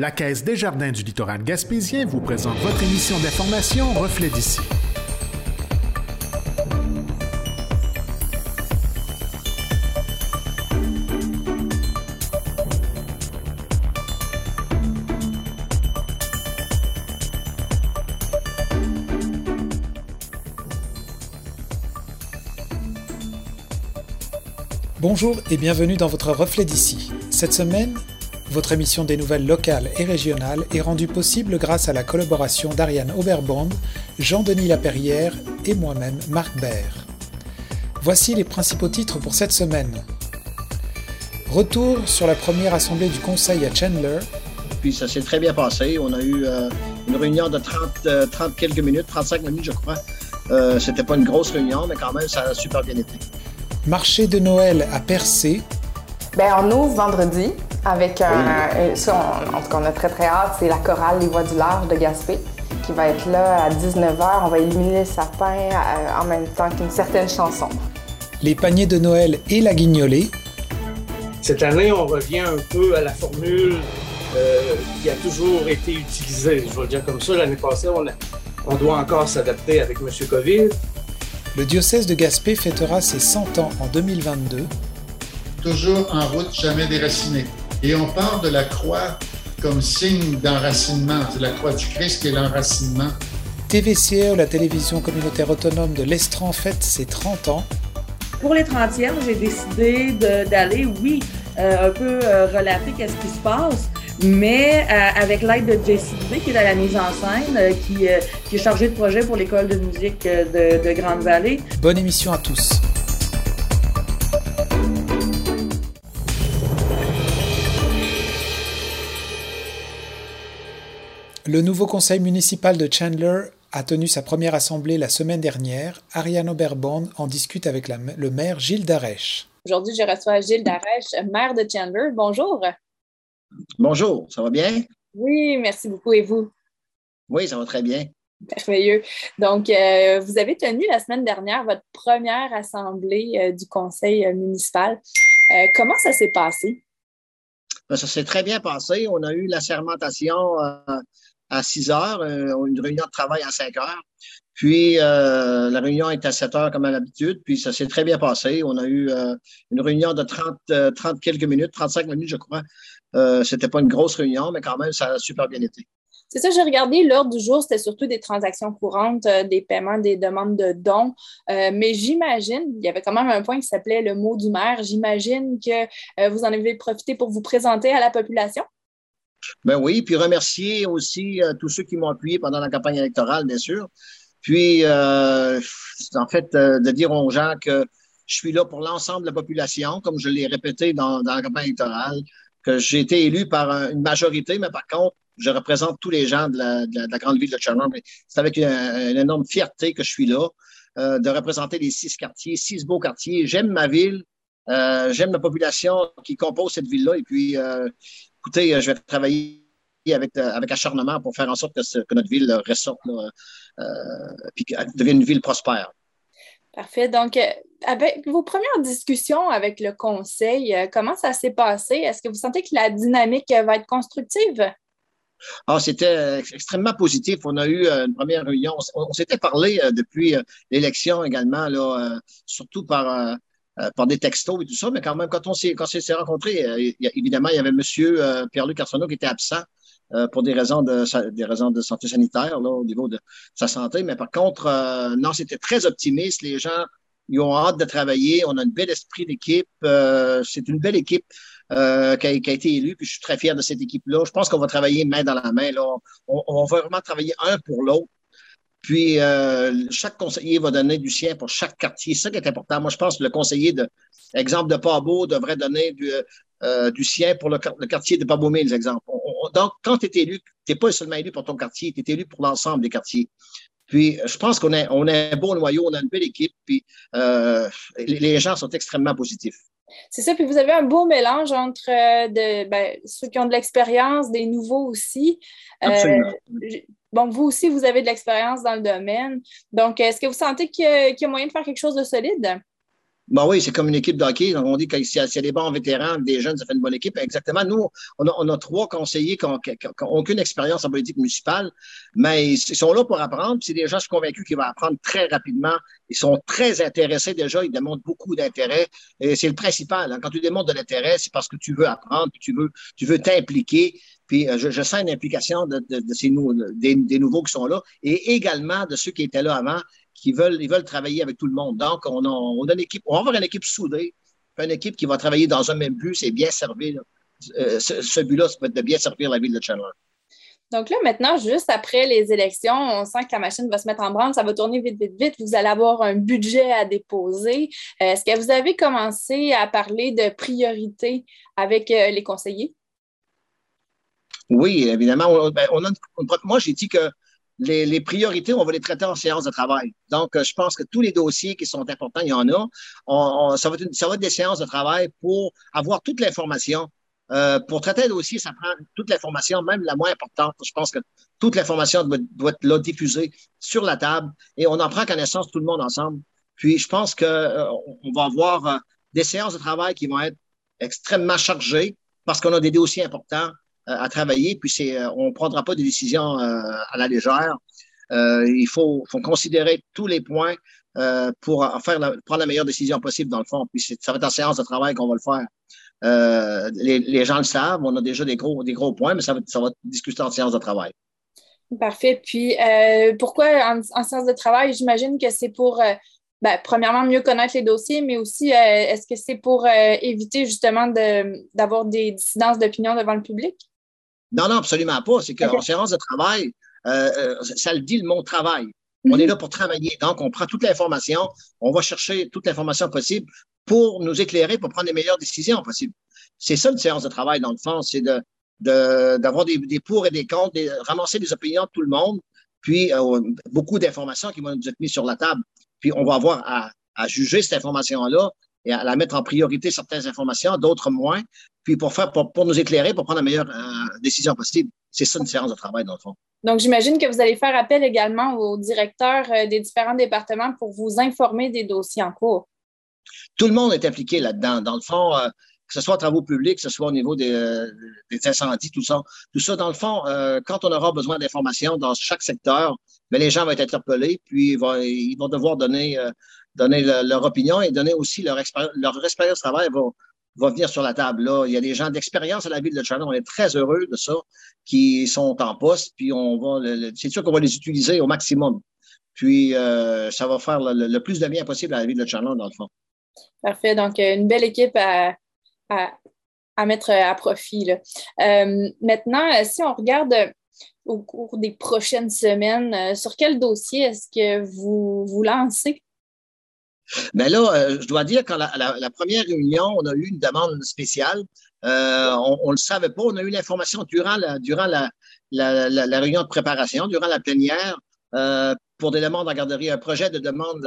La Caisse des Jardins du littoral gaspésien vous présente votre émission d'information Reflet d'ici. Bonjour et bienvenue dans votre Reflet d'ici. Cette semaine, votre émission des nouvelles locales et régionales est rendue possible grâce à la collaboration d'Ariane Oberbond, Jean-Denis Laperrière et moi-même, Marc Baird. Voici les principaux titres pour cette semaine. Retour sur la première assemblée du Conseil à Chandler. Puis ça s'est très bien passé. On a eu euh, une réunion de 30, 30 quelques minutes, 35 minutes, je crois. Euh, C'était pas une grosse réunion, mais quand même, ça a super bien été. Marché de Noël à Percé. Bien, on ouvre vendredi avec un. Ça, on- en tout cas, on a très très hâte. C'est la chorale Les Voix du Large de Gaspé qui va être là à 19h. On va illuminer le sapin euh, en même temps qu'une certaine chanson. Les paniers de Noël et la guignolée. Cette année, on revient un peu à la formule euh, qui a toujours été utilisée. Je vais le dire comme ça. L'année passée, on, a- on doit encore s'adapter avec M. COVID. Le diocèse de Gaspé fêtera ses 100 ans en 2022. toujours en route, jamais déraciné. Et on parle de la croix comme signe d'enracinement. C'est la croix du Christ qui est l'enracinement. TVCE, la télévision communautaire autonome de l'Estran, fête ses 30 ans. Pour les 30e, j'ai décidé d'aller, oui, euh, un peu euh, relater qu'est-ce qui se passe, mais euh, avec l'aide de Jessie Dubé, qui est à la mise en scène, euh, qui, euh, qui est chargée de projet pour l'école de musique de, de Grande-Vallée. Bonne émission à tous. Le nouveau conseil municipal de Chandler a tenu sa première assemblée la semaine dernière. Ariane Oberbond en discute avec la- le maire Gilles Darèche. Aujourd'hui, je reçois Gilles Darèche, maire de Chandler. Bonjour. Bonjour, ça va bien? Oui, merci beaucoup. Et vous? Oui, ça va très bien. Merveilleux. Donc, euh, vous avez tenu la semaine dernière votre première assemblée euh, du conseil euh, municipal. Euh, comment ça s'est passé? Ben, Ça s'est très bien passé. On a eu la sermentation euh, à 6 heures, euh, une réunion de travail à 5 heures. Puis euh, la réunion est à 7 heures comme à l'habitude. Puis ça s'est très bien passé. On a eu euh, une réunion de 30, euh, 30 quelques minutes, 35 minutes, je crois. C'était pas une grosse réunion, mais quand même, ça a super bien été. C'est ça, j'ai regardé l'ordre du jour, c'était surtout des transactions courantes, des paiements, des demandes de dons. Mais j'imagine, il y avait quand même un point qui s'appelait le mot du maire. J'imagine que vous en avez profité pour vous présenter à la population. Ben oui, puis remercier aussi euh, tous ceux qui m'ont appuyé pendant la campagne électorale, bien sûr. Puis, euh, en fait, euh, de dire aux gens que je suis là pour l'ensemble de la population, comme je l'ai répété dans, la campagne électorale, que j'ai été élu par un- une majorité, mais par contre, je représente tous les gens de la, de la- de la grande ville de Chandler. C'est avec une, énorme fierté que je suis là, de représenter les six quartiers, six beaux quartiers. J'aime ma ville, j'aime la population qui compose cette ville-là, et puis, écoutez, euh, je vais travailler avec, euh, avec acharnement pour faire en sorte que, ce- que notre ville euh, ressorte, là, euh, puis qu'elle devienne une ville prospère. Parfait. Donc, avec vos premières discussions avec le conseil, comment ça s'est passé? Est-ce que vous sentez que la dynamique va être constructive? Ah, c'était ex- extrêmement positif. On a eu une première réunion. On, s'était parlé depuis l'élection également, là, surtout par, par des textos et tout ça, mais quand même, quand on s'est quand s'est rencontrés, euh, évidemment, il y avait Monsieur euh, Pierre-Luc Arsenault qui était absent euh, pour des raisons de des raisons de santé sanitaire là, au niveau de sa santé. Mais par contre, euh, non, c'était très optimiste. Les gens ils ont hâte de travailler. On a un bel esprit d'équipe. Euh, c'est une belle équipe euh, qui, a, qui a été élue. Puis je suis très fier de cette équipe-là. Je pense qu'on va travailler main dans la main. Là. On, on va vraiment travailler un pour l'autre. Puis euh, chaque conseiller va donner du sien pour chaque quartier. C'est ça qui est important. Moi, je pense que le conseiller de exemple de Pabo devrait donner du, euh, du sien pour le, quartier de Pabomé, exemple. On, on, donc, quand tu es élu, tu n'es pas seulement élu pour ton quartier, tu es élu pour l'ensemble des quartiers. Puis, je pense qu'on a, on un beau noyau, on a une belle équipe, puis euh, les gens sont extrêmement positifs. C'est ça, puis vous avez un beau mélange entre euh, de, ben, ceux qui ont de l'expérience, des nouveaux aussi. Absolument. Euh, bon, vous aussi, vous avez de l'expérience dans le domaine. Donc, est-ce que vous sentez qu'il y, a, qu'il y a moyen de faire quelque chose de solide? Ben oui, c'est comme une équipe de hockey. On dit qu'il y, a des bons vétérans, des jeunes, ça fait une bonne équipe. Exactement. Nous, on a, trois conseillers qui n'ont aucune expérience en politique municipale, mais ils sont là pour apprendre. C'est des gens, je suis convaincu, qu'ils vont apprendre très rapidement. Ils sont très intéressés déjà. Ils démontrent beaucoup d'intérêt. Et c'est le principal. Hein. Quand tu démontres de l'intérêt, c'est parce que tu veux apprendre, puis tu veux, tu veux t'impliquer. Puis euh, je, sens une implication de, ces des nouveaux qui sont là et également de ceux qui étaient là avant qui veulent, ils veulent travailler avec tout le monde. Donc, on, on a une équipe, on va avoir une équipe soudée, une équipe qui va travailler dans un même but, c'est bien servir. Euh, ce, but-là, c'est de bien servir la ville de Chandler. Donc là, maintenant, juste après les élections, on sent que la machine va se mettre en branle, ça va tourner vite, vite, vite. Vous allez avoir un budget à déposer. Euh, est-ce que vous avez commencé à parler de priorités avec euh, les conseillers? Oui, évidemment. Ben, moi, j'ai dit que les, priorités, on va les traiter en séance de travail. Donc, euh, je pense que tous les dossiers qui sont importants, il y en a. ça, va être, ça va être des séances de travail pour avoir toute l'information. Euh, pour traiter un dossier, ça prend toute l'information, même la moins importante. Je pense que toute l'information doit, être là, diffusée sur la table et on en prend connaissance tout le monde ensemble. Puis, je pense qu'on euh, on va avoir des séances de travail qui vont être extrêmement chargées parce qu'on a des dossiers importants euh, à travailler, puis c'est, euh, on ne prendra pas des décisions euh, à la légère. il faut, faut, considérer tous les points pour faire prendre la meilleure décision possible dans le fond. Puis ça va être en séance de travail qu'on va le faire. les, les, gens le savent, on a déjà des gros, des gros points, mais ça va, ça va en séance de travail. Parfait. Puis pourquoi en, séance de travail? J'imagine que c'est pour ben, premièrement, mieux connaître les dossiers, mais aussi, est-ce que c'est pour éviter justement d'avoir des dissidences d'opinion devant le public? Non, non, absolument pas. C'est qu'en séance de travail, euh, euh, ça le dit le mot travail. On est mhm. là pour travailler. Donc, on prend toute l'information, on va chercher toute l'information possible pour nous éclairer, pour prendre les meilleures décisions possibles. C'est ça une séance de travail, dans le fond, c'est de, d'avoir des, des, pour et des contre, de ramasser les opinions de tout le monde, puis euh, beaucoup d'informations qui vont nous être mises sur la table. Puis on va avoir à, à juger cette information-là et à la mettre en priorité certaines informations, d'autres moins, puis pour faire pour, nous éclairer, pour prendre la meilleure euh, décision possible. C'est ça une séance de travail, dans le fond. Donc, j'imagine que vous allez faire appel également aux directeurs euh, des différents départements pour vous informer des dossiers en cours. Tout le monde est impliqué là-dedans. Dans le fond, euh, que ce soit en travaux publics, que ce soit au niveau des, des incendies, tout ça. Tout ça, dans le fond, quand on aura besoin d'informations dans chaque secteur, mais ben, les gens vont être interpellés, puis ils vont, ils vont devoir donner donner leur opinion et donner aussi leur, expérience, leur expérience de travail va, va venir sur la table. Là. Il y a des gens d'expérience à la ville de China. On est très heureux de ça, qui sont en poste, puis on va, c'est sûr qu'on va les utiliser au maximum. Puis euh, ça va faire le, plus de bien possible à la ville de China, dans le fond. Parfait. Donc, euh, une belle équipe à, à, mettre à profit. Là. Euh, maintenant, si on regarde au cours des prochaines semaines, sur quel dossier est-ce que vous vous lancez? Mais là, euh, je dois dire qu'à la, première réunion, on a eu une demande spéciale. Euh, on ne le savait pas. On a eu l'information durant, la, durant la, la, réunion de préparation, durant la plénière, euh, pour des demandes en garderie, un projet de demande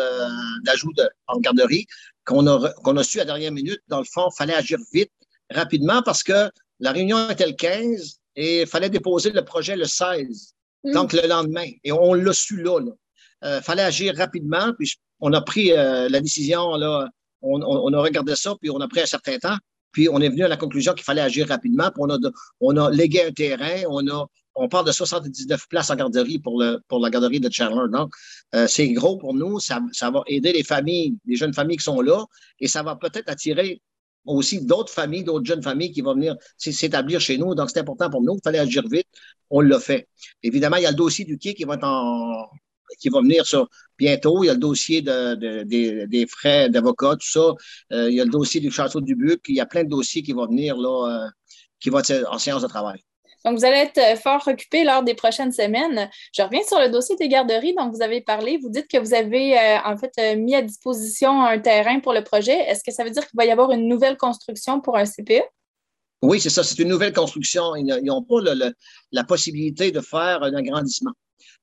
d'ajout en garderie qu'on a, qu'on a su à dernière minute. Dans le fond, il fallait agir vite, rapidement, parce que la réunion était le 15 et il fallait déposer le projet le 16, mm. donc le lendemain. Et on l'a su là. Il fallait agir rapidement. Puis on a pris euh, la décision, là, on, a regardé ça, puis on a pris un certain temps, puis on est venu à la conclusion qu'il fallait agir rapidement, puis on a, on a légué un terrain, on a on parle de 79 places en garderie pour, le, pour la garderie de Chandler. Donc, euh, c'est gros pour nous. Ça, ça va aider les familles, les jeunes familles qui sont là, et ça va peut-être attirer aussi d'autres familles, d'autres jeunes familles qui vont venir s'établir chez nous. Donc, c'est important pour nous. Il fallait agir vite. On l'a fait. Évidemment, il y a le dossier du quai qui va être en, qui va venir sur bientôt. Il y a le dossier de, des, frais d'avocat, tout ça. Euh, il y a le dossier du château du Buc. Il y a plein de dossiers qui vont venir là, euh, qui vont être en séance de travail. Donc, vous allez être euh, fort occupé lors des prochaines semaines. Je reviens sur le dossier des garderies dont vous avez parlé. Vous dites que vous avez en fait mis à disposition un terrain pour le projet. Est-ce que ça veut dire qu'il va y avoir une nouvelle construction pour un CPE? Oui, c'est ça. C'est une nouvelle construction. Ils n'ont pas la possibilité de faire un agrandissement.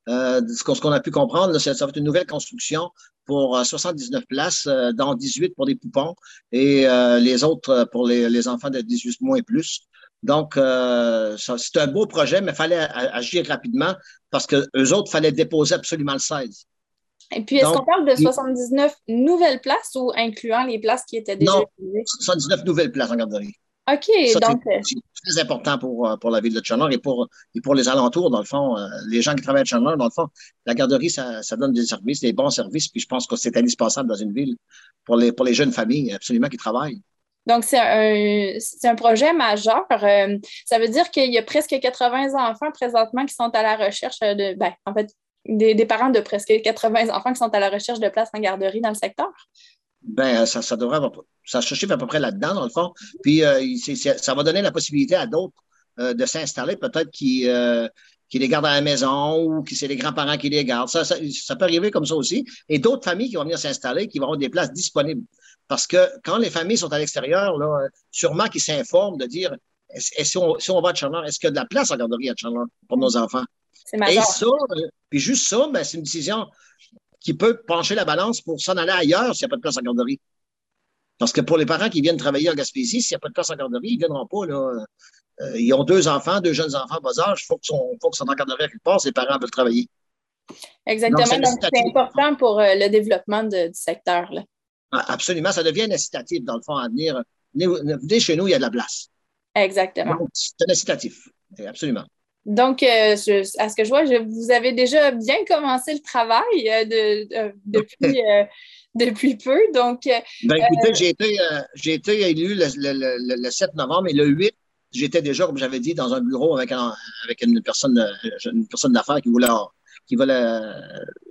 Euh, ce qu'on a pu comprendre, ça, va être une nouvelle construction pour 79 euh, places, euh, dont 18 pour des poupons et les autres pour les, enfants de 18 mois et plus. Donc, c'est un beau projet, mais il fallait agir rapidement parce que eux autres, il fallait déposer absolument le 16. Et puis, est-ce qu'on parle de 79 nouvelles places ou incluant les places qui étaient déjà Non, 79 nouvelles places en garderie. OK, Ça, donc... c'est- c'est très important pour, euh, pour la ville de Chandler et pour, et pour les alentours, dans le fond. euh, les gens qui travaillent à Chandler, dans le fond, la garderie, ça, ça donne des services, des bons services, puis je pense que c'est indispensable dans une ville pour les, pour les jeunes familles, absolument, qui travaillent. Donc, c'est un, un projet majeur. Euh, ça veut dire qu'il y a presque 80 enfants présentement qui sont à la recherche de, ben, en fait, des, des parents de presque 80 enfants qui sont à la recherche de places en garderie dans le secteur. Ben, ça, ça devrait avoir, ça se chiffre à peu près là-dedans, dans le fond. Puis, euh, ça va donner la possibilité à d'autres euh, de s'installer, peut-être qui, euh, qui les gardent à la maison ou qui c'est les grands-parents qui les gardent. Ça, ça, ça peut arriver comme ça aussi. Et d'autres familles qui vont venir s'installer, qui vont avoir des places disponibles. Parce que quand les familles sont à l'extérieur, là, euh, sûrement qu'ils s'informent de dire si, on, si on va à Chandler, est-ce qu'il y a de la place en garderie à Chandler pour nos enfants? C'est Et ça, euh, puis juste ça, ben, c'est une décision qui peut pencher la balance pour s'en aller ailleurs s'il n'y a pas de place en garderie. Parce que pour les parents qui viennent travailler en Gaspésie, s'il n'y a pas de place en garderie, ils ne viendront pas. Là. Euh, ils ont deux enfants, deux jeunes enfants bas âge. Il faut soient en garderie à quelque part. Ces parents veulent travailler. Exactement. Donc, c'est important pour euh, le développement de- du secteur. Là. Ah, Absolument. Ça devient incitatif, dans le fond, à venir. Venez, venez chez nous, il y a de la place. Exactement. C'est un incitatif. Absolument. Donc, euh, je- à ce que je vois, je- vous avez déjà bien commencé le travail euh, de, de- depuis, euh, depuis peu. Donc, Ben, écoutez, j'ai été, élu le, le- le- le 7 novembre et le 8, j'étais déjà, comme j'avais dit, dans un bureau avec, un- avec une personne, une personne d'affaires qui voulait, qui voulait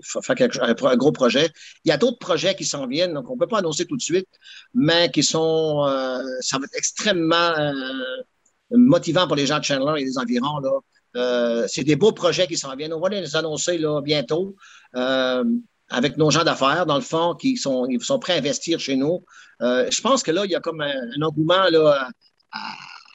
faire quelque- un, un gros projet. Il y a d'autres projets qui s'en viennent, donc on ne peut pas annoncer tout de suite, mais qui sont, ça va être extrêmement motivant pour les gens de Chandler et des environs. Là. Euh, c'est des beaux projets qui s'en viennent. On va les annoncer là, bientôt. Euh, avec nos gens d'affaires, dans le fond, qui sont, ils sont prêts à investir chez nous. Euh, je pense que là, il y a comme un, un engouement là, à,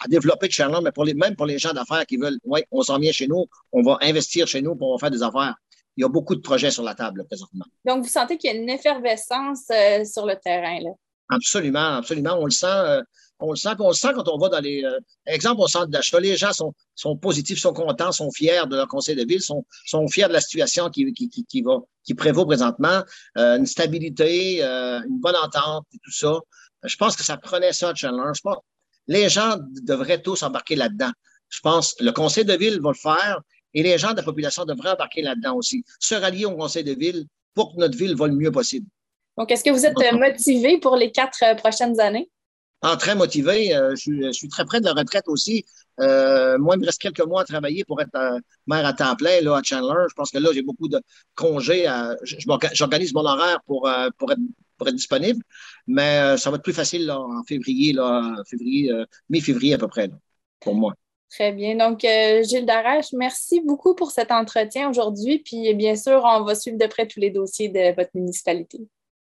à développer de Chandler, mais pour les, même pour les gens d'affaires qui veulent, oui, on s'en vient chez nous, on va investir chez nous, pour on va faire des affaires. Il y a beaucoup de projets sur la table là, présentement. donc, vous sentez qu'il y a une effervescence sur le terrain. Là? Absolument, absolument. On le sent. On le sent, puis on le sent quand on va dans les. euh, exemple, au centre d'achat, les gens sont, sont positifs, sont contents, sont fiers de leur conseil de ville, sont, sont fiers de la situation qui, qui, qui, qui va, qui prévaut présentement, euh, une stabilité, euh, une bonne entente et tout ça. Je pense que ça prenait ça, Chandler. Je pense, les gens devraient tous embarquer là-dedans. Je pense que le conseil de ville va le faire et les gens de la population devraient embarquer là-dedans aussi. Se rallier au conseil de ville pour que notre ville va le mieux possible. Donc, est-ce que vous êtes motivé pour les quatre euh, prochaines années? Ah, très motivé. Euh, je, suis, je suis très près de la retraite aussi. Euh, moi, il me reste quelques mois à travailler pour être euh, maire à temps plein là, à Chandler. Je pense que là, j'ai beaucoup de congés. à- J'organise mon horaire pour, pour, être, pour être disponible, mais ça va être plus facile là, en février, là, février, mi-février à peu près, là, pour moi. Très bien. Donc, euh, Gilles Darèche, merci beaucoup pour cet entretien aujourd'hui. Puis, bien sûr, on va suivre de près tous les dossiers de votre municipalité.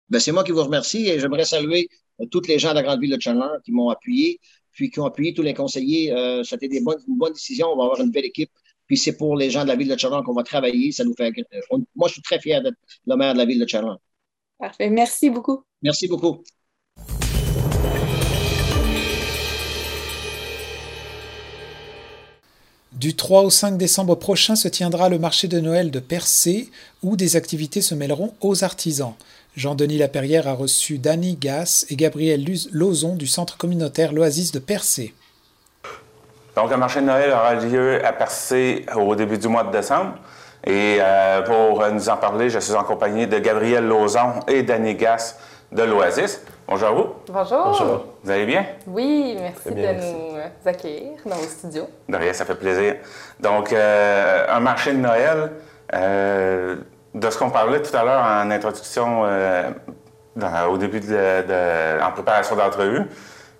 Ben, c'est moi qui vous remercie et j'aimerais saluer toutes les gens de la grande ville de Chandler qui m'ont appuyé, puis qui ont appuyé tous les conseillers. Euh, C'était des bonnes, une bonne décision. On va avoir une belle équipe. Puis c'est pour les gens de la ville de Chandler qu'on va travailler. Ça nous fait. euh, on- moi, je suis très fier d'être le maire de la ville de Chandler. Parfait. Merci beaucoup. Merci beaucoup. Du 3 au 5 décembre prochain se tiendra le marché de Noël de Percé, où des activités se mêleront aux artisans. Jean-Denis Laperrière a reçu Danny Gass et Gabriel Luz- Lauzon du centre communautaire L'Oasis de Percé. Donc, le marché de Noël aura lieu à Percé au début du mois de décembre. Et euh, pour euh, nous en parler, je suis en compagnie de Gabriel Lauzon et Danny Gass de l'Oasis. Bonjour à vous. Bonjour. Vous allez bien? Oui, merci bien, de merci. nous accueillir dans vos studios. De rien, ça fait plaisir. Donc, euh, un marché de Noël, euh, de ce qu'on parlait tout à l'heure en introduction, euh, dans- au début de, de- en préparation d'entrevue,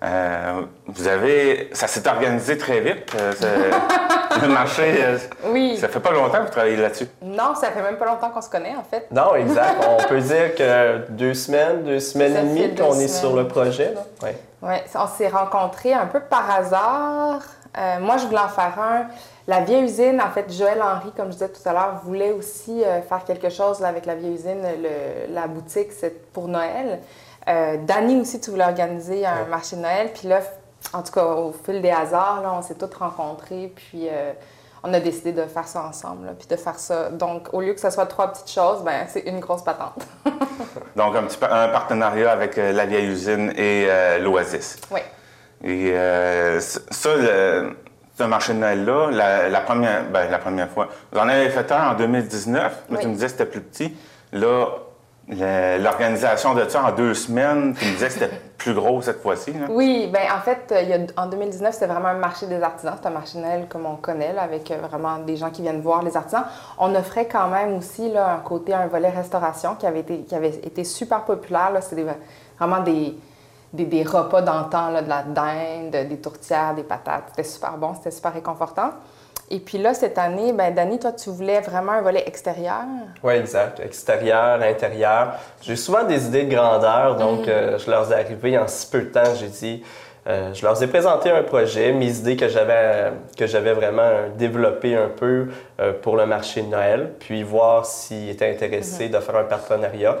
euh, vous avez, ça s'est organisé très vite. euh, le marché, euh, Oui. ça fait pas longtemps que vous travaillez là-dessus. Non, ça fait même pas longtemps qu'on se connaît, en fait. Non, exact. On peut dire que deux semaines, deux semaines Ça et demie qu'on est sur le projet. là. Ouais. Oui, on s'est rencontrés un peu par hasard. Euh, moi, je voulais en faire un. La vieille usine, en fait, Joël Henry, comme je disais tout à l'heure, voulait aussi euh, faire quelque chose là, avec la vieille usine. Le- la boutique, c'est pour Noël. Euh, Danny aussi, tu voulais organiser un marché de Noël. Puis là, en tout cas, au fil des hasards, là, on s'est tous rencontrés. Puis euh, on a décidé de faire ça ensemble, là, puis de faire ça. Donc, au lieu que ce soit trois petites choses, ben c'est une grosse patente. Donc, un, petit, pa- un partenariat avec euh, la vieille usine et l'Oasis. oui. Et ça, le- ce marché de Noël-là, la, première, ben, la première fois, vous en avez fait un en 2019, mais tu me disais que c'était plus petit. Là, l'organisation de ça en deux semaines, tu me disais que c'était plus gros cette fois-ci. Oui, ben en fait, euh, en 2019, c'était vraiment un marché des artisans. C'est un marché de comme on connaît, avec euh, vraiment des gens qui viennent voir les artisans. On offrait quand même aussi là, un côté, un volet restauration qui avait été, qui avait été super populaire. C'était des- vraiment des, des, des repas d'antan, de la dinde, des tourtières, des patates. C'était super bon, c'était super réconfortant. Et puis là, cette année, ben Dani, toi, tu voulais vraiment un volet extérieur? Oui, exact. Extérieur, intérieur. J'ai souvent des idées de grandeur, donc euh, je leur ai arrivé en si peu de temps. J'ai dit, euh, je leur ai présenté un projet, mes idées que j'avais que j'avais vraiment développées un peu euh, pour le marché de Noël, puis voir s'ils étaient intéressés de faire un partenariat.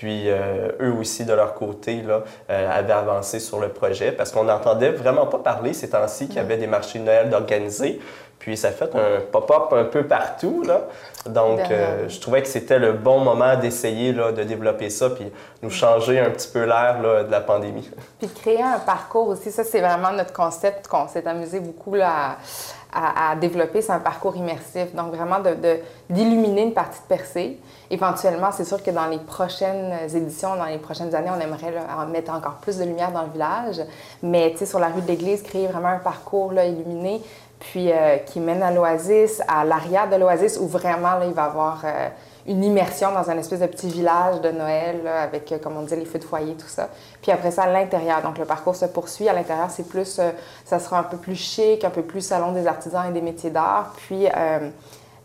Puis euh, eux aussi, de leur côté, là, euh, avaient avancé sur le projet parce qu'on n'entendait vraiment pas parler ces temps-ci qu'il y avait des marchés de Noël d'organiser. Puis ça a fait un pop-up un peu partout. Là. Donc, Derrière. euh, je trouvais que c'était le bon moment d'essayer là, de développer ça puis nous changer un petit peu l'air là, de la pandémie. Puis de créer un parcours aussi, ça c'est vraiment notre concept qu'on s'est amusé beaucoup là, à, à- à développer, c'est un parcours immersif. Donc vraiment de- de- d'illuminer une partie de percée. Éventuellement, c'est sûr que dans les prochaines éditions, dans les prochaines années, on aimerait là, mettre encore plus de lumière dans le village. Mais tu sais, sur la rue de l'église, créer vraiment un parcours illuminé, puis euh, qui mène à l'Oasis, à l'arrière de l'Oasis, où vraiment il va y avoir euh, une immersion dans un espèce de petit village de Noël, avec, euh, comme on dit, les feux de foyer, tout ça. Puis après ça, à l'intérieur, donc le parcours se poursuit. À l'intérieur, c'est plus, euh, ça sera un peu plus chic, un peu plus salon des artisans et des métiers d'art. Puis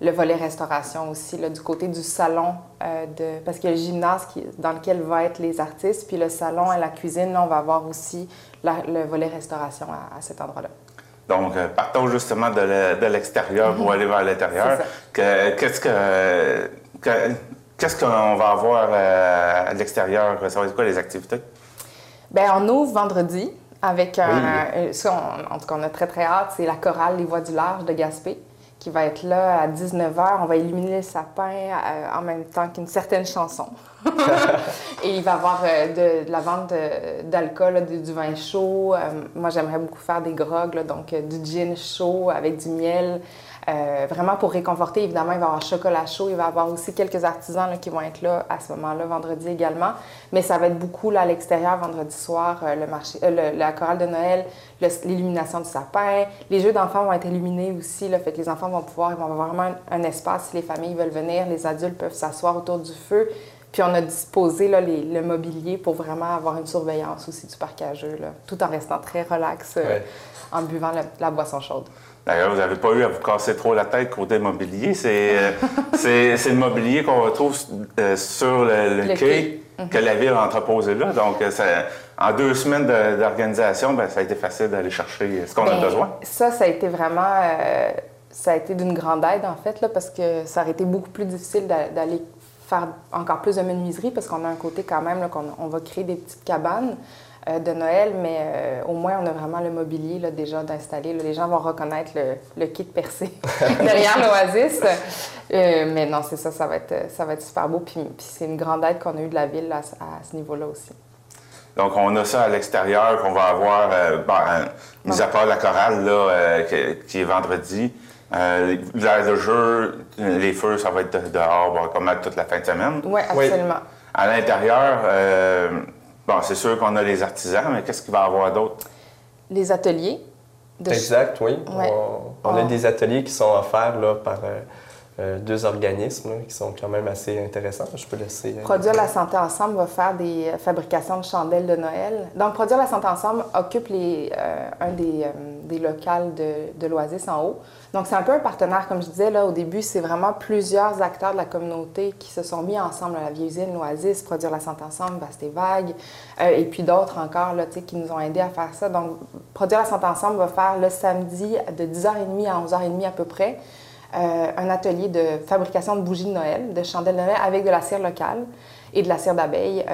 le volet restauration aussi, là, du côté du salon, euh, de, parce qu'il y a le gymnase qui, dans lequel vont être les artistes, puis le salon et la cuisine, là, on va avoir aussi la- le volet restauration à, à cet endroit-là. Donc, euh, partons justement de le- de l'extérieur pour aller vers l'intérieur. Que- Qu'est-ce que, que- qu'est-ce qu'on va avoir euh, à l'extérieur? Ça va être quoi les activités? Bien, on ouvre vendredi avec un. Ça, on- en tout cas, on a très, très hâte. C'est la chorale Les Voix du Large de Gaspé qui va être là à 19h. On va illuminer le sapin euh, en même temps qu'une certaine chanson. Et il va y avoir euh, de, de la vente d'alcool, du, vin chaud. Euh, moi, j'aimerais beaucoup faire des grogues, là, donc du gin chaud avec du miel. Euh, vraiment pour réconforter, évidemment, il va y avoir chocolat chaud. Il va y avoir aussi quelques artisans là, qui vont être là à ce moment-là, vendredi également. Mais ça va être beaucoup là, à l'extérieur, vendredi soir, euh, le marché, euh, le- la chorale de Noël, l'illumination du sapin. Les jeux d'enfants vont être illuminés aussi. Là, fait que les enfants vont pouvoir, ils vont avoir vraiment un, un espace si les familles veulent venir. Les adultes peuvent s'asseoir autour du feu. Puis on a disposé là, les- le mobilier pour vraiment avoir une surveillance aussi du parc à jeux, là, tout en restant très relax Ouais. en buvant la, la boisson chaude. D'ailleurs, vous n'avez pas eu à vous casser trop la tête côté mobilier. C'est, euh, le mobilier qu'on retrouve euh, sur le, le Le quai quai. que la ville a entreposé là. Donc, euh, ça- en deux semaines d'organisation, ben, ça a été facile d'aller chercher ce qu'on a Ben, besoin. Ça, ça a été vraiment. euh, ça a été d'une grande aide, en fait, là, parce que ça aurait été beaucoup plus difficile d'a- d'aller faire encore plus de menuiserie, parce qu'on a un côté quand même, qu'on on va créer des petites cabanes de Noël, mais euh, au moins, on a vraiment le mobilier là, déjà d'installer. là. Les gens vont reconnaître le, le kit percé derrière l'Oasis. Euh, mais non, c'est ça, ça va, être, ça va être super beau. Puis, puis c'est une grande aide qu'on a eue de la ville à, à ce niveau-là aussi. Donc, on a ça à l'extérieur qu'on va avoir, euh, bon, euh, mis à part la chorale là, euh, qui, qui est vendredi. Euh, l'air de jeu, les feux, ça va être de- dehors bon, comme à toute la fin de semaine. Oui, absolument. À l'intérieur, euh, bon, c'est sûr qu'on a les artisans, mais qu'est-ce qu'il va y avoir d'autre? Les ateliers. De Exact, oui. Ouais. On, on a On- des ateliers qui sont offerts là, par euh, euh, deux organismes là, qui sont quand même assez intéressants. Je peux laisser. euh, Produire la santé ensemble va faire des fabrications de chandelles de Noël. Donc, Produire la santé ensemble occupe les, euh, un des, euh, des locales de, de l'Oasis en haut. Donc, c'est un peu un partenaire, comme je disais au début, c'est vraiment plusieurs acteurs de la communauté qui se sont mis ensemble la vieille usine, l'Oasis, Produire la santé ensemble, Vaste et Vague, euh, et puis d'autres encore là, qui nous ont aidés à faire ça. Donc, Produire la santé ensemble va faire le samedi de 10h30 à 11h30 à peu près euh, un atelier de fabrication de bougies de Noël, de chandelles de Noël avec de la cire locale. Et de la cire d'abeille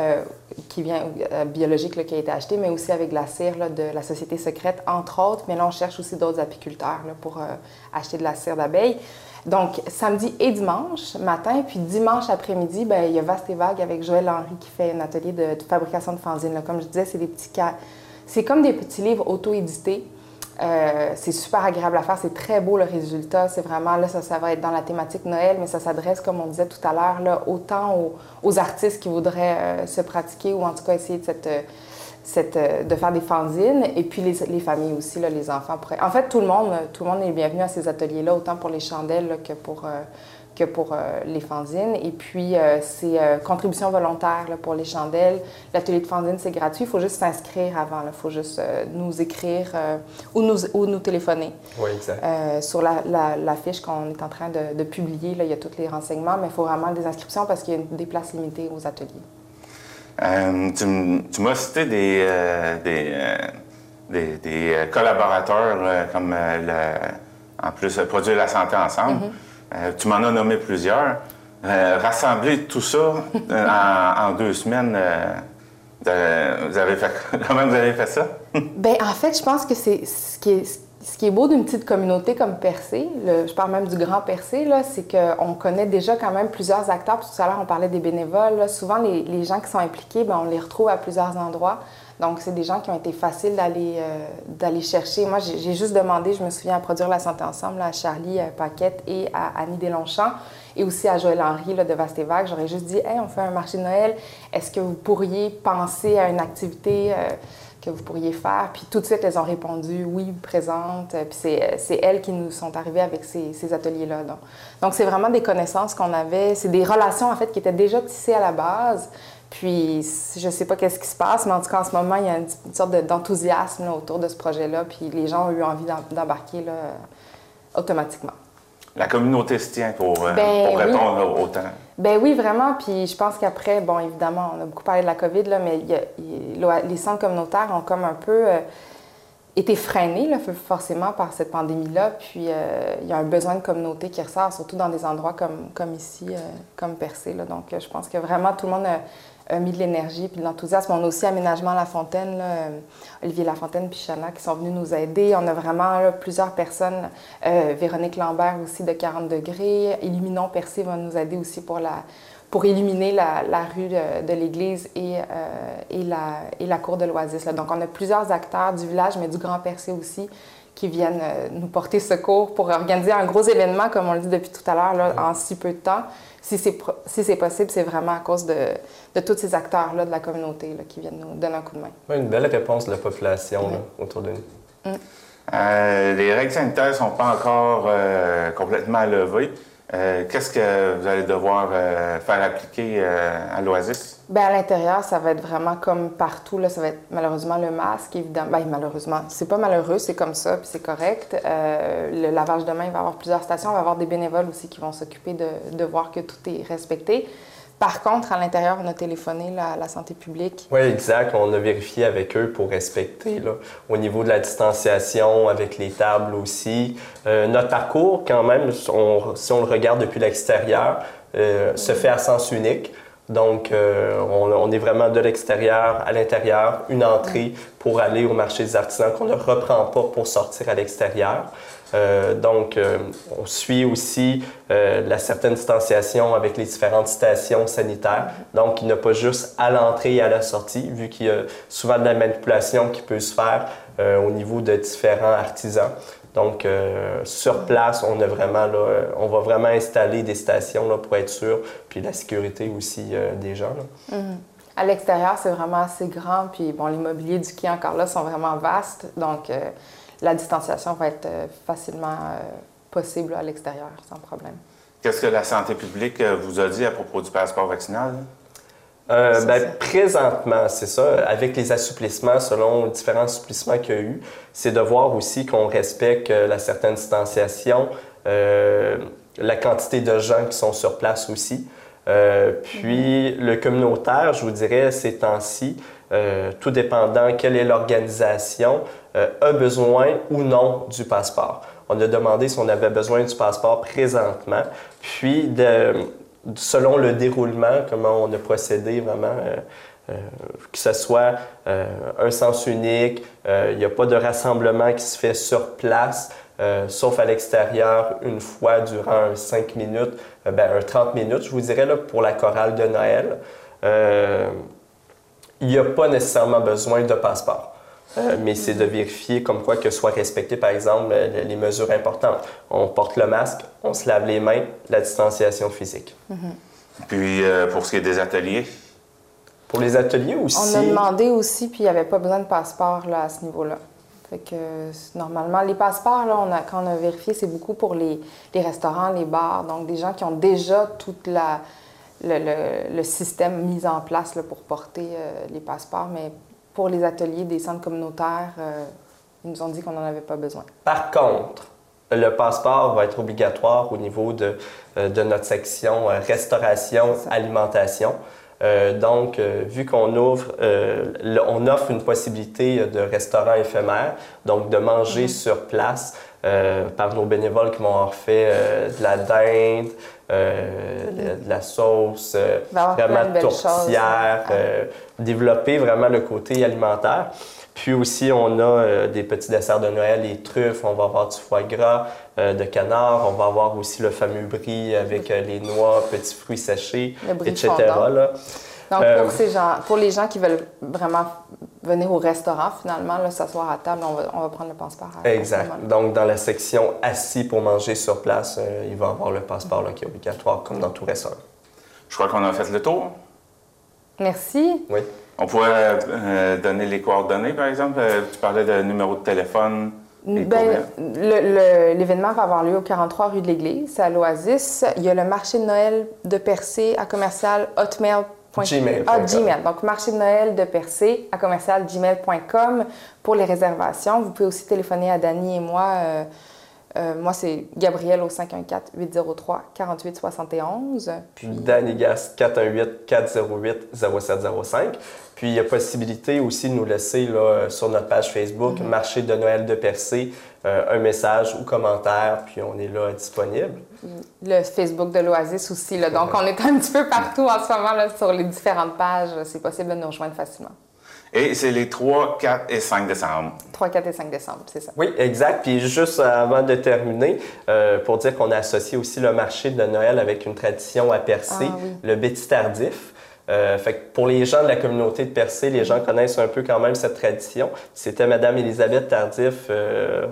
qui vient biologique qui a été achetée, mais aussi avec de la cire de la société secrète, entre autres. Mais là, on cherche aussi d'autres apiculteurs pour acheter de la cire d'abeille. Donc, samedi et dimanche matin, puis dimanche après-midi, ben, il y a Vaste et Vague avec Joël Henry qui fait un atelier de, fabrication de fanzines. Comme je disais, c'est des petits. C'est comme des petits livres auto-édités. Euh, c'est super agréable à faire, c'est très beau le résultat. C'est vraiment, là, ça, ça va être dans la thématique Noël, mais ça s'adresse, comme on disait tout à l'heure, autant aux, artistes qui voudraient euh, se pratiquer ou en tout cas essayer de cette. Euh, de faire des fanzines et puis les, les familles aussi, là, les enfants. Pourraient... En fait, tout le, monde, tout le monde est bienvenu à ces ateliers-là, autant pour les chandelles que pour, que pour euh, les fanzines. Et puis, c'est contribution volontaire pour les chandelles. L'atelier de fanzine, c'est gratuit. Il faut juste s'inscrire avant. Il faut juste nous écrire ou, nous, ou nous téléphoner. Oui, exact. sur la, la, fiche qu'on est en train de, de publier, là, il y a tous les renseignements, mais il faut vraiment des inscriptions parce qu'il y a des places limitées aux ateliers. Euh, tu, m'as cité des, euh, des, euh, collaborateurs comme en plus Produire la santé ensemble. Mm-hmm. tu m'en as nommé plusieurs. rassembler tout ça en, deux semaines, vous avez fait comment vous avez fait ça? ben en fait, je pense que c'est ce qui est ce qui est beau d'une petite communauté comme Percé, je parle même du Grand Percé, c'est qu'on connaît déjà quand même plusieurs acteurs. tout à l'heure, on parlait des bénévoles. Souvent, les, gens qui sont impliqués, ben, on les retrouve à plusieurs endroits. Donc, c'est des gens qui ont été faciles d'aller euh, chercher. Moi, j'ai juste demandé, je me souviens, à produire La Santé Ensemble à Charlie euh, Paquette et à Annie Deslongchamps et aussi à Joël Henry de Vaste et Vague. J'aurais juste dit, hey, on fait un marché de Noël. Est-ce que vous pourriez penser à une activité? Euh, que vous pourriez faire? Puis tout de suite, elles ont répondu oui, présente. Puis c'est elles qui nous sont arrivées avec ces, ateliers-là. Donc c'est vraiment des connaissances qu'on avait. C'est des relations, en fait, qui étaient déjà tissées à la base. Puis je sais pas qu'est-ce qui se passe, mais en tout cas, en ce moment, il y a une, sorte d'enthousiasme autour de ce projet-là. Puis les gens ont eu envie d'embarquer automatiquement la communauté se tient pour, euh, ben répondre au temps. Ben oui, vraiment. Puis je pense qu'après, bon, évidemment, on a beaucoup parlé de la COVID, là, mais les centres communautaires ont comme un peu euh, été freinés, là, forcément, par cette pandémie-là. Puis euh, il y a un besoin de communauté qui ressort, surtout dans des endroits comme, comme ici, comme Percé. Là. Donc je pense que vraiment tout le monde mis de l'énergie puis de l'enthousiasme. On a aussi Aménagement La Fontaine, là, euh, Olivier Lafontaine puis Chana qui sont venus nous aider. On a vraiment plusieurs personnes. Euh, Véronique Lambert aussi de 40 degrés. Illuminons Percé va nous aider aussi pour la pour illuminer la, rue de, l'église et, euh, et, la, et la cour de l'Oasis. Donc, on a plusieurs acteurs du village, mais du Grand Percé aussi, qui viennent nous porter secours pour organiser un gros événement, comme on le dit depuis tout à l'heure, en si peu de temps si c'est si possible, c'est vraiment à cause de, de tous ces acteurs-là de la communauté là, qui viennent nous donner un coup de main. une belle réponse de la population autour de nous. Mm. Euh, les règles sanitaires ne sont pas encore euh, complètement levées. Euh, qu'est-ce que vous allez devoir faire appliquer à l'Oasis? Bien, à l'intérieur, ça va être vraiment comme partout. Là, ça va être malheureusement le masque, évidemment. Bien, malheureusement, c'est pas malheureux, c'est comme ça, puis c'est correct. Euh, le lavage de mains, il va y avoir plusieurs stations. Il va avoir des bénévoles aussi qui vont s'occuper de, voir que tout est respecté. Par contre, à l'intérieur, on a téléphoné à la santé publique. Oui, exact. On a vérifié avec eux pour respecter. Là. Au niveau de la distanciation, avec les tables aussi. Euh, notre parcours, quand même, si on le regarde depuis l'extérieur, euh, se fait à sens unique. Donc, euh, on, est vraiment de l'extérieur à l'intérieur, une entrée pour aller au marché des artisans qu'on ne reprend pas pour sortir à l'extérieur. Euh, donc, euh, on suit aussi la certaine distanciation avec les différentes stations sanitaires. Donc, il n'y a pas juste à l'entrée et à la sortie, vu qu'il y a souvent de la manipulation qui peut se faire au niveau de différents artisans. Donc, euh, sur place, on, a vraiment, on va vraiment installer des stations là, pour être sûr, puis la sécurité aussi euh, des gens. Mhm. À l'extérieur, c'est vraiment assez grand, puis bon, les mobiliers du quai encore là sont vraiment vastes, donc euh, la distanciation va être facilement possible à l'extérieur, sans problème. Qu'est-ce que la santé publique vous a dit à propos du passeport vaccinal? Euh, ben, présentement, c'est ça. Avec les assouplissements, selon les différents assouplissements qu'il y a eu, c'est de voir aussi qu'on respecte euh, la certaine distanciation, euh, la quantité de gens qui sont sur place aussi. puis le communautaire, je vous dirais, ces temps-ci, tout dépendant quelle est l'organisation, a besoin ou non du passeport. On a demandé si on avait besoin du passeport présentement. Puis selon le déroulement, comment on a procédé vraiment. que ce soit un sens unique, il n'y a pas de rassemblement qui se fait sur place, sauf à l'extérieur une fois durant 5 minutes, ben, un 30 minutes, je vous dirais, pour la chorale de Noël. il n'y a pas nécessairement besoin de passeport. Euh, mais c'est de vérifier comme quoi que soient respectées, par exemple, les mesures importantes. On porte le masque, on se lave les mains, la distanciation physique. Mm-hmm. Puis, euh, pour ce qui est des ateliers? Pour les ateliers aussi. On a demandé aussi, puis il n'y avait pas besoin de passeport là, à ce niveau-là. Fait que normalement, les passeports, là, on a, quand on a vérifié, c'est beaucoup pour les, les, restaurants, les bars, donc des gens qui ont déjà tout la, le, le, système mis en place là, pour porter euh, les passeports, mais pour les ateliers des centres communautaires, euh, ils nous ont dit qu'on n'en avait pas besoin. Par contre, le passeport va être obligatoire au niveau de, euh, de notre section euh, restauration, alimentation. donc, vu qu'on ouvre, on offre une possibilité de restaurant éphémère, donc de manger mm-hmm. sur place par nos bénévoles qui vont avoir fait de la dinde, de, la sauce, vraiment tourtière, développer vraiment le côté alimentaire. Puis aussi, on a euh, des petits desserts de Noël, les truffes, on va avoir du foie gras, euh, de canard, on va avoir aussi le fameux brie avec euh, les noix, petits fruits séchés, etc. Donc, pour, ces gens, pour les gens qui veulent vraiment venir au restaurant, finalement, s'asseoir à table, on va, on va prendre le passeport. exact. Donc, dans la section assis pour manger sur place, il va y avoir le passeport qui est obligatoire, comme dans tout restaurant. Je crois qu'on a fait le tour. Merci. Oui. On pourrait euh, donner les coordonnées, par exemple. Euh, tu parlais de numéro de téléphone. Ben, L'événement va avoir lieu au 43 rue de l'Église, à l'Oasis. Il y a le marché de Noël de Percé à commercial hotmail.com. Gmail. Ah, Gmail. Donc, marché de Noël de Percé à commercial gmail.com pour les réservations. Vous pouvez aussi téléphoner à Dani et moi. Euh, euh, moi, c'est Gabriel au 514-803-4871. Puis Danny Gas, 418-408-0705. Puis il y a possibilité aussi de nous laisser là, sur notre page Facebook, mm-hmm. Marché de Noël de Percé, euh, un message ou commentaire, puis on est là disponible. Le Facebook de l'Oasis aussi. Là. Donc, on est un petit peu partout en ce moment là, sur les différentes pages. C'est possible de nous rejoindre facilement. Et c'est les 3, 4 et 5 décembre. 3, 4 et 5 décembre, c'est ça. Oui, exact. Puis juste avant de terminer, euh, pour dire qu'on a associé aussi le marché de Noël avec une tradition à Percé, ah le Bétis tardif. Euh, fait que pour les gens de la communauté de Percé, les gens connaissent un peu quand même cette tradition. C'était Madame Élisabeth Tardif, euh,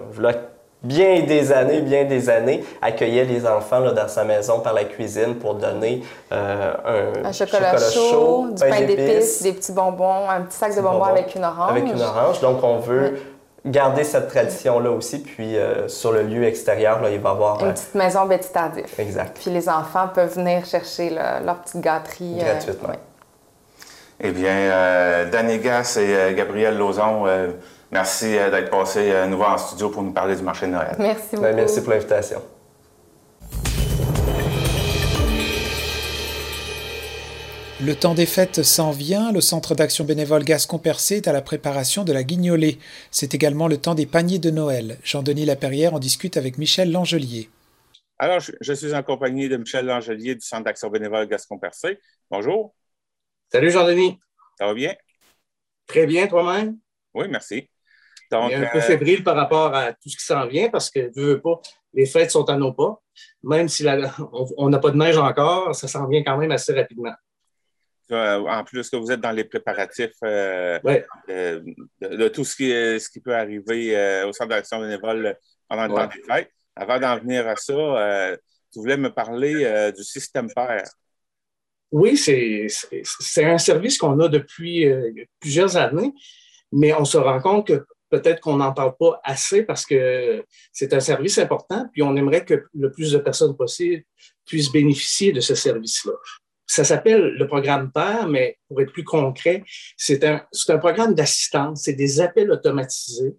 bien des années, bien des années, accueillait les enfants là, dans sa maison par la cuisine pour donner euh, un, chocolat, chaud, du pain d'épices, des petits bonbons, un petit sac de bonbons, avec une orange. Avec une orange. Donc, on veut garder cette tradition-là aussi. Puis, euh, sur le lieu extérieur, là, il va y avoir... Une petite maison Betty Tardif. Exact. Puis, les enfants peuvent venir chercher leur petite gâterie. Gratuitement. Eh bien, Danny Gass et Gabriel Lauzon Merci euh, d'être passé à nouveau en studio pour nous parler du marché de Noël. Merci beaucoup. merci pour l'invitation. Le temps des fêtes s'en vient. Le Centre d'action bénévole Gascon-Percé est à la préparation de la guignolée. C'est également le temps des paniers de Noël. Jean-Denis Laperrière en discute avec Michel Langelier. Alors, je suis en compagnie de Michel Langelier du Centre d'action bénévole Gascon-Percé. Bonjour. Salut Jean-Denis. Ça va bien? Très bien, toi-même? Oui, merci. Donc, un peu euh, fébrile par rapport à tout ce qui s'en vient parce que, veux, pas, les fêtes sont à nos pas. Même si on n'a pas de neige encore, ça s'en vient quand même assez rapidement. Euh, en plus que vous êtes dans les préparatifs euh, de, tout ce qui, ce qui peut arriver au Centre d'action bénévole pendant le temps des fêtes. Avant d'en venir à ça, tu voulais me parler du système PER. Oui, c'est un service qu'on a depuis plusieurs années, mais on se rend compte que peut-être qu'on n'en parle pas assez parce que c'est un service important, puis on aimerait que le plus de personnes possible puissent bénéficier de ce service-là. Ça s'appelle le programme PER, mais pour être plus concret, c'est un programme d'assistance, c'est des appels automatisés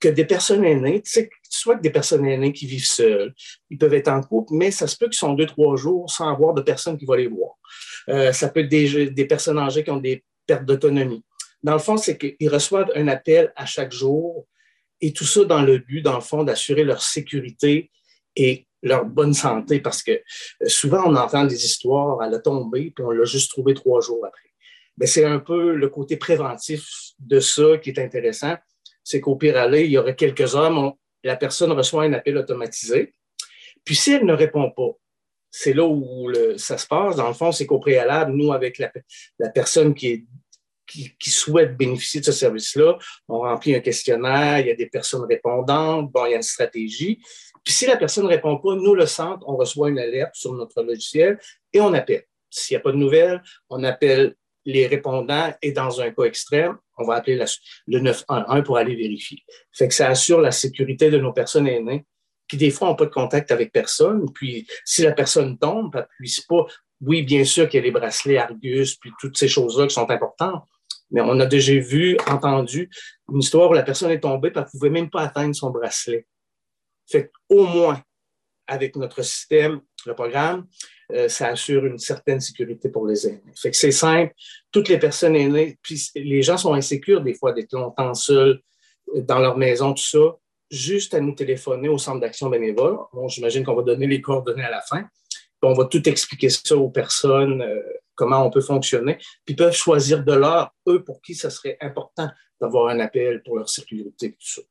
que des personnes aînées, tu sais, soit que des personnes aînées qui vivent seules, ils peuvent être en couple, mais ça se peut qu'ils sont deux, trois jours sans avoir de personne qui va les voir. Euh, ça peut être des, des personnes âgées qui ont des pertes d'autonomie. Dans le fond, c'est qu'ils reçoivent un appel à chaque jour et tout ça dans le but, dans le fond, d'assurer leur sécurité et leur bonne santé parce que euh, souvent on entend des histoires à la tombée puis on l'a juste trouvé trois jours après. Mais c'est un peu le côté préventif de ça qui est intéressant. C'est qu'au pire aller, il y aurait quelques heures, la personne reçoit un appel automatisé. Puis si elle ne répond pas, c'est là où ça se passe. Dans le fond, c'est qu'au préalable, nous, avec la, personne qui, est, bénéficier de ce service-là, on remplit un questionnaire, il y a des personnes répondantes, bon, il y a une stratégie. Puis si la personne ne répond pas, nous, le centre, on reçoit une alerte sur notre logiciel et on appelle. S'il n'y a pas de nouvelles, on appelle les répondants et dans un cas extrême, on va appeler le 911 pour aller vérifier. Fait que ça assure la sécurité de nos personnes aînées qui, des fois, n'ont pas de contact avec personne. Puis, si la personne tombe, elle puisse pas. Oui, bien sûr qu'il y a les bracelets Argus, puis toutes ces choses-là qui sont importantes. Mais on a déjà vu, entendu une histoire où la personne est tombée, puis elle ne pouvait même pas atteindre son bracelet. Fait au moins, avec notre système, le programme, euh, ça assure une certaine sécurité pour les aînés. C'est simple. Toutes les personnes aînées, puis les gens sont insécures des fois d'être longtemps seuls euh, dans leur maison, tout ça. Juste à nous téléphoner au centre d'action bénévole. Bon, j'imagine qu'on va donner les coordonnées à la fin. on va tout expliquer ça aux personnes, euh, comment on peut fonctionner. Puis ils peuvent choisir de l'heure, eux, pour qui ça serait important d'avoir un appel pour leur sécurité, tout ça.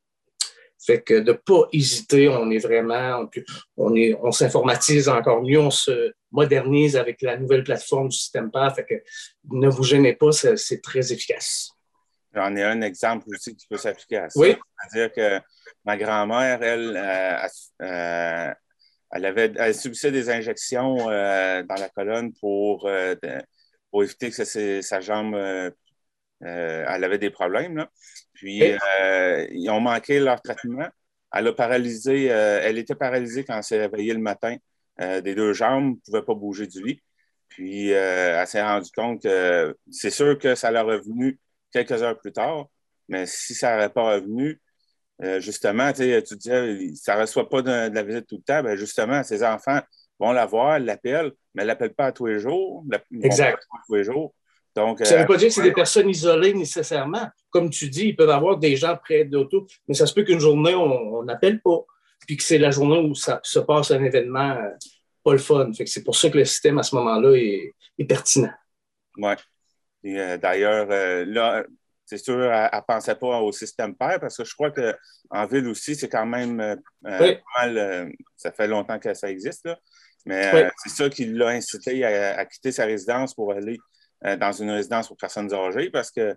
Fait que de ne pas hésiter, on est vraiment, on, est, on s'informatise encore mieux, on se modernise avec la nouvelle plateforme du système PAR. Fait que ne vous gênez pas, c'est très efficace. J'en ai un exemple aussi qui peut s'appliquer à ça. Oui. C'est-à-dire que ma grand-mère, elle, euh, euh, elle, avait, elle subissait des injections euh, dans la colonne pour, pour éviter que sa jambe, elle avait des problèmes. Là. Puis, euh, ils ont manqué leur traitement. Elle a paralysé, euh, elle était paralysée quand elle s'est réveillée le matin euh, des deux jambes, ne pouvait pas bouger du lit. Puis, elle s'est rendue compte que c'est sûr que ça l'a revenu quelques heures plus tard, mais si ça n'aurait pas revenu, justement, tu disais, ça ne reçoit pas de, la visite tout le temps, bien justement, ses enfants vont la voir, l'appellent, mais elle ne l'appellent pas à tous les jours. Exact. Pas tous les jours. Donc, ça ne veut pas dire que c'est des personnes isolées nécessairement. Comme tu dis, ils peuvent avoir des gens près d'auto, mais ça se peut qu'une journée, on n'appelle pas, puis que c'est la journée où ça se passe un événement euh, pas le fun. c'est pour ça que le système, à ce moment-là, est, pertinent. Oui. Euh, d'ailleurs, euh, là, c'est sûr, elle ne pensait pas au système pair parce que je crois qu'en ville aussi, c'est quand même mal. ça fait longtemps que ça existe, mais c'est ça qui l'a incité à, quitter sa résidence pour aller euh, dans une résidence pour personnes âgées parce que,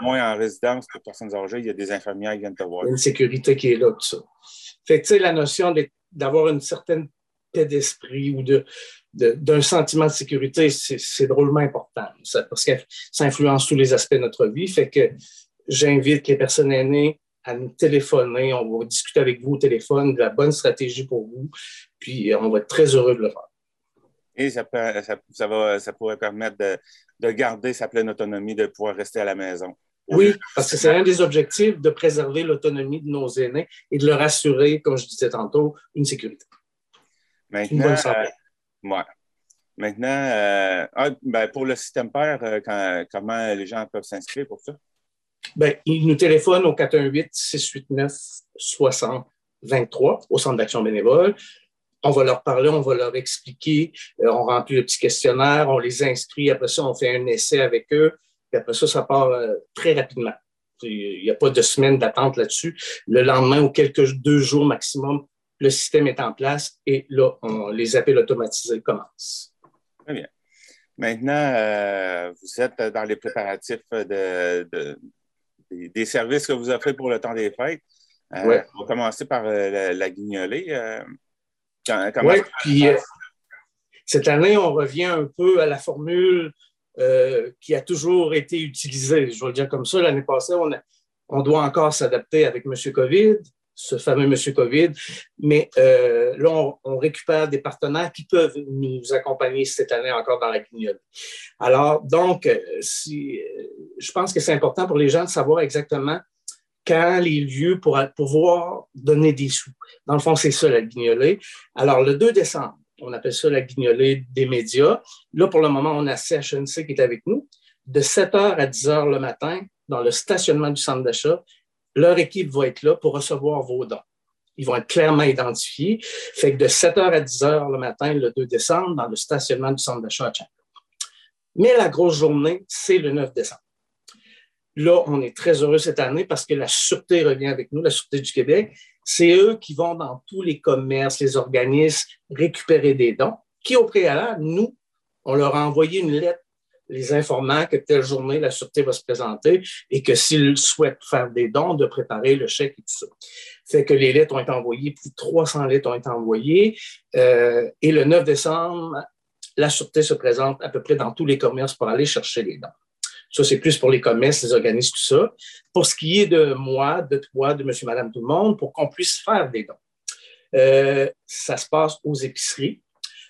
moins en résidence pour personnes âgées, il y a des infirmières qui viennent te voir. Il y a une sécurité qui est là, tout ça. Fait que, tu sais, la notion d'avoir une certaine paix d'esprit ou de, d'un sentiment de sécurité, c'est drôlement important parce que ça influence tous les aspects de notre vie. Fait que j'invite les personnes aînées à nous téléphoner. On va discuter avec vous au téléphone de la bonne stratégie pour vous. Puis on va être très heureux de le faire. Et ça, ça, va, ça pourrait permettre de, de garder sa pleine autonomie, de pouvoir rester à la maison. Oui, parce que c'est un des objectifs de préserver l'autonomie de nos aînés et de leur assurer, comme je disais tantôt, une sécurité. Maintenant, une bonne santé. Euh, Maintenant, euh, ah, ben, pour le système PER, euh, comment les gens peuvent s'inscrire pour ça? Ben, ils nous téléphonent au 418-689-6023 au Centre d'action bénévole on va leur parler, on va leur expliquer, euh, on remplit le petit questionnaire, on les inscrit, après ça, on fait un essai avec eux, puis après ça, ça part euh, très rapidement. Il n'y a pas de semaine d'attente là-dessus. Le lendemain ou quelques deux jours maximum, le système est en place et là, les appels automatisés commencent. Très bien. Maintenant, euh, vous êtes dans les préparatifs de, des, services que vous offrez pour le temps des fêtes. On va commencer par la, guignolée. Oui, puis euh, cette année, on revient un peu à la formule euh, qui a toujours été utilisée. Je vais le dire comme ça. L'année passée, on, on doit encore s'adapter avec M. COVID, ce fameux M. COVID, mais euh, là, on, récupère des partenaires qui peuvent nous accompagner cette année encore dans la guignole. Alors, donc, si, je pense que c'est important pour les gens de savoir exactement quand les lieux pour pouvoir donner des sous. Dans le fond, c'est ça la guignolée. Alors, le 2 décembre, on appelle ça la guignolée des médias. Là, pour le moment, on a CHNC qui est avec nous. De 7 h à 10 h le matin, dans le stationnement du centre d'achat, leur équipe va être là pour recevoir vos dons. ils vont être clairement identifiés. Fait que de 7h à 10h le matin, le 2 décembre, dans le stationnement du centre d'achat à. Mais la grosse journée, c'est le 9 décembre. Là, on est très heureux cette année parce que la Sûreté revient avec nous, la Sûreté du Québec. C'est eux qui vont dans tous les commerces, les organismes, récupérer des dons, qui au préalable, nous, on leur a envoyé une lettre les informant que telle journée, la Sûreté va se présenter et que s'ils souhaitent faire des dons, de préparer le chèque et tout ça. Fait que les lettres ont été envoyées, plus de 300 lettres ont été envoyées. Euh, et le 9 décembre, la Sûreté se présente à peu près dans tous les commerces pour aller chercher les dons. Ça, c'est plus pour les commerces, les organismes, tout ça. Pour ce qui est de moi, de toi, de monsieur, madame, tout le monde, pour qu'on puisse faire des dons. Euh, ça se passe aux épiceries.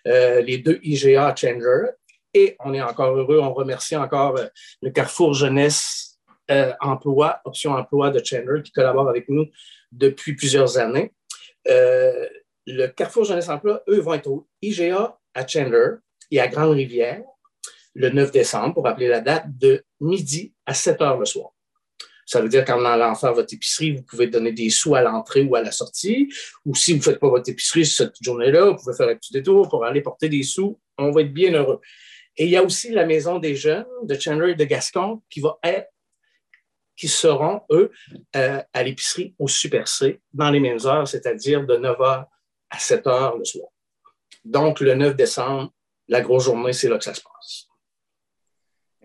Euh, les deux IGA Changer et on est encore heureux, on remercie encore euh, le Carrefour Jeunesse euh, Emploi, Option Emploi de Chandler, qui collabore avec nous depuis plusieurs années. Euh, le Carrefour Jeunesse Emploi, eux, vont être au IGA à Chandler et à Grande-Rivière le 9 décembre, pour rappeler la date, de midi à 7 heures le soir. Ça veut dire qu'en allant faire votre épicerie, vous pouvez donner des sous à l'entrée ou à la sortie. Ou si vous ne faites pas votre épicerie cette journée-là, vous pouvez faire un petit détour pour aller porter des sous. On va être bien heureux. Et il y a aussi la Maison des Jeunes de Chandler et de Gascon qui va être qui seront, eux, euh, à l'épicerie au Super C dans les mêmes heures, c'est-à-dire de 9 h à 7 h le soir. Donc, le 9 décembre, la grosse journée, c'est là que ça se passe.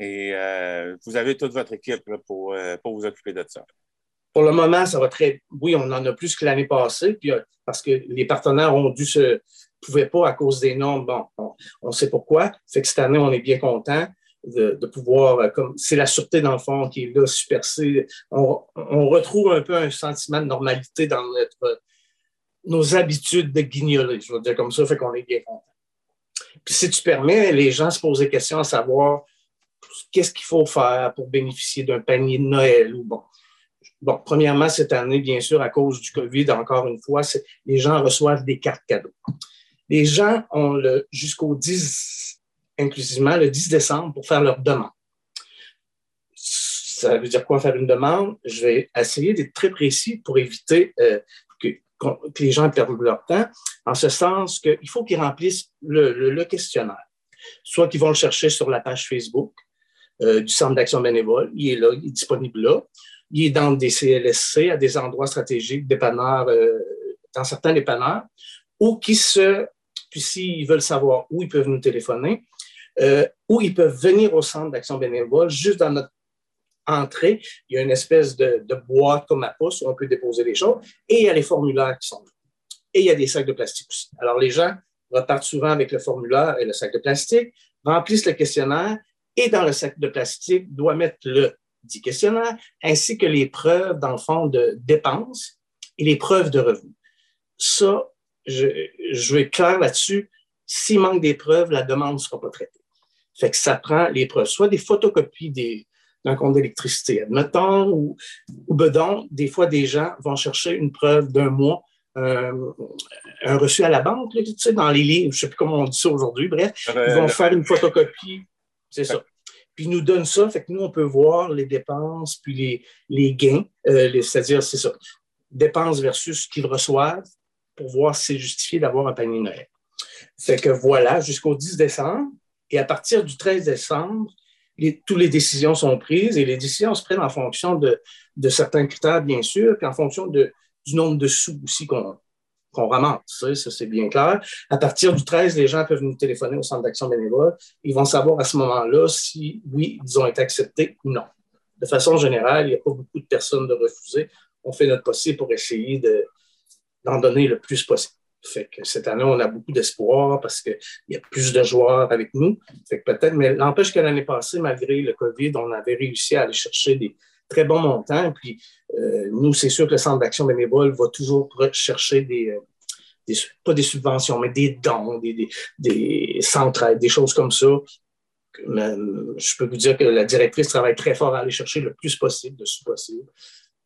Et euh, vous avez toute votre équipe pour, euh, pour vous occuper de ça? Pour le moment, ça va très. Oui, on en a plus que l'année passée, puis, parce que les partenaires ont dû se, pouvait pas à cause des normes. Bon, on, sait pourquoi. Fait que cette année, on est bien content de, pouvoir, euh, comme c'est la sûreté dans le fond qui est là, super on, on, retrouve un peu un sentiment de normalité dans notre, nos habitudes de guignoler, je veux dire comme ça, fait qu'on est bien content. Puis si tu permets, les gens se posent des questions à savoir qu'est-ce qu'il faut faire pour bénéficier d'un panier de Noël ou bon. Bon, premièrement, cette année, bien sûr, à cause du COVID, encore une fois, les gens reçoivent des cartes cadeaux. Les gens ont jusqu'au 10, inclusivement le 10 décembre, pour faire leur demande. Ça veut dire quoi faire une demande? Je vais essayer d'être très précis pour éviter euh, que, les gens perdent leur temps, en ce sens qu'il faut qu'ils remplissent le, questionnaire. Soit qu'ils vont le chercher sur la page Facebook euh, du Centre d'action bénévole, il est là, il est disponible là. Il est dans des CLSC, à des endroits stratégiques, euh, dans certains dépanneurs, ou qui se puis s'ils veulent savoir où ils peuvent nous téléphoner, euh, où ils peuvent venir au centre d'action bénévole, juste dans notre entrée, il y a une espèce de, boîte comme à pouce où on peut déposer les choses, et il y a les formulaires qui sont là. Et il y a des sacs de plastique aussi. Alors les gens repartent souvent avec le formulaire et le sac de plastique, remplissent le questionnaire, et dans le sac de plastique, doit mettre le dit questionnaire, ainsi que les preuves, dans le fond, de dépenses et les preuves de revenus. Ça, je, je vais être clair là-dessus. S'il manque des preuves, la demande ne sera pas traitée. Fait que ça prend les preuves, soit des photocopies des, d'un compte d'électricité, admettons, ou, ou bedon, des fois, des gens vont chercher une preuve d'un mois, euh, un reçu à la banque, tu sais, dans les livres, je ne sais plus comment on dit ça aujourd'hui, bref, ils vont faire une photocopie, c'est ça. Puis ils nous donnent ça, fait que nous, on peut voir les dépenses, puis les, les gains, euh, c'est-à-dire, c'est ça, dépenses versus ce qu'ils reçoivent, pour voir si c'est justifié d'avoir un panier Noël. Fait que voilà, jusqu'au 10 décembre. Et à partir du 13 décembre, toutes les décisions sont prises et les décisions se prennent en fonction de, certains critères, bien sûr, puis en fonction de, du nombre de sous aussi qu'on ramasse. Ça, c'est bien clair. À partir du 13, les gens peuvent nous téléphoner au centre d'action bénévole. Ils vont savoir à ce moment-là si, oui, ils ont été acceptés ou non. De façon générale, il n'y a pas beaucoup de personnes de refuser. On fait notre possible pour essayer de, d'en donner le plus possible. Fait que cette année, on a beaucoup d'espoir parce qu'il y a plus de joueurs avec nous. Fait que peut-être, mais n'empêche que l'année passée, malgré le COVID, on avait réussi à aller chercher des très bons montants. Puis euh, nous, c'est sûr que le Centre d'action bénévole va toujours chercher des, euh, pas des subventions, mais des dons, des, des, des des choses comme ça. je peux vous dire que la directrice travaille très fort à aller chercher le plus possible de sous possible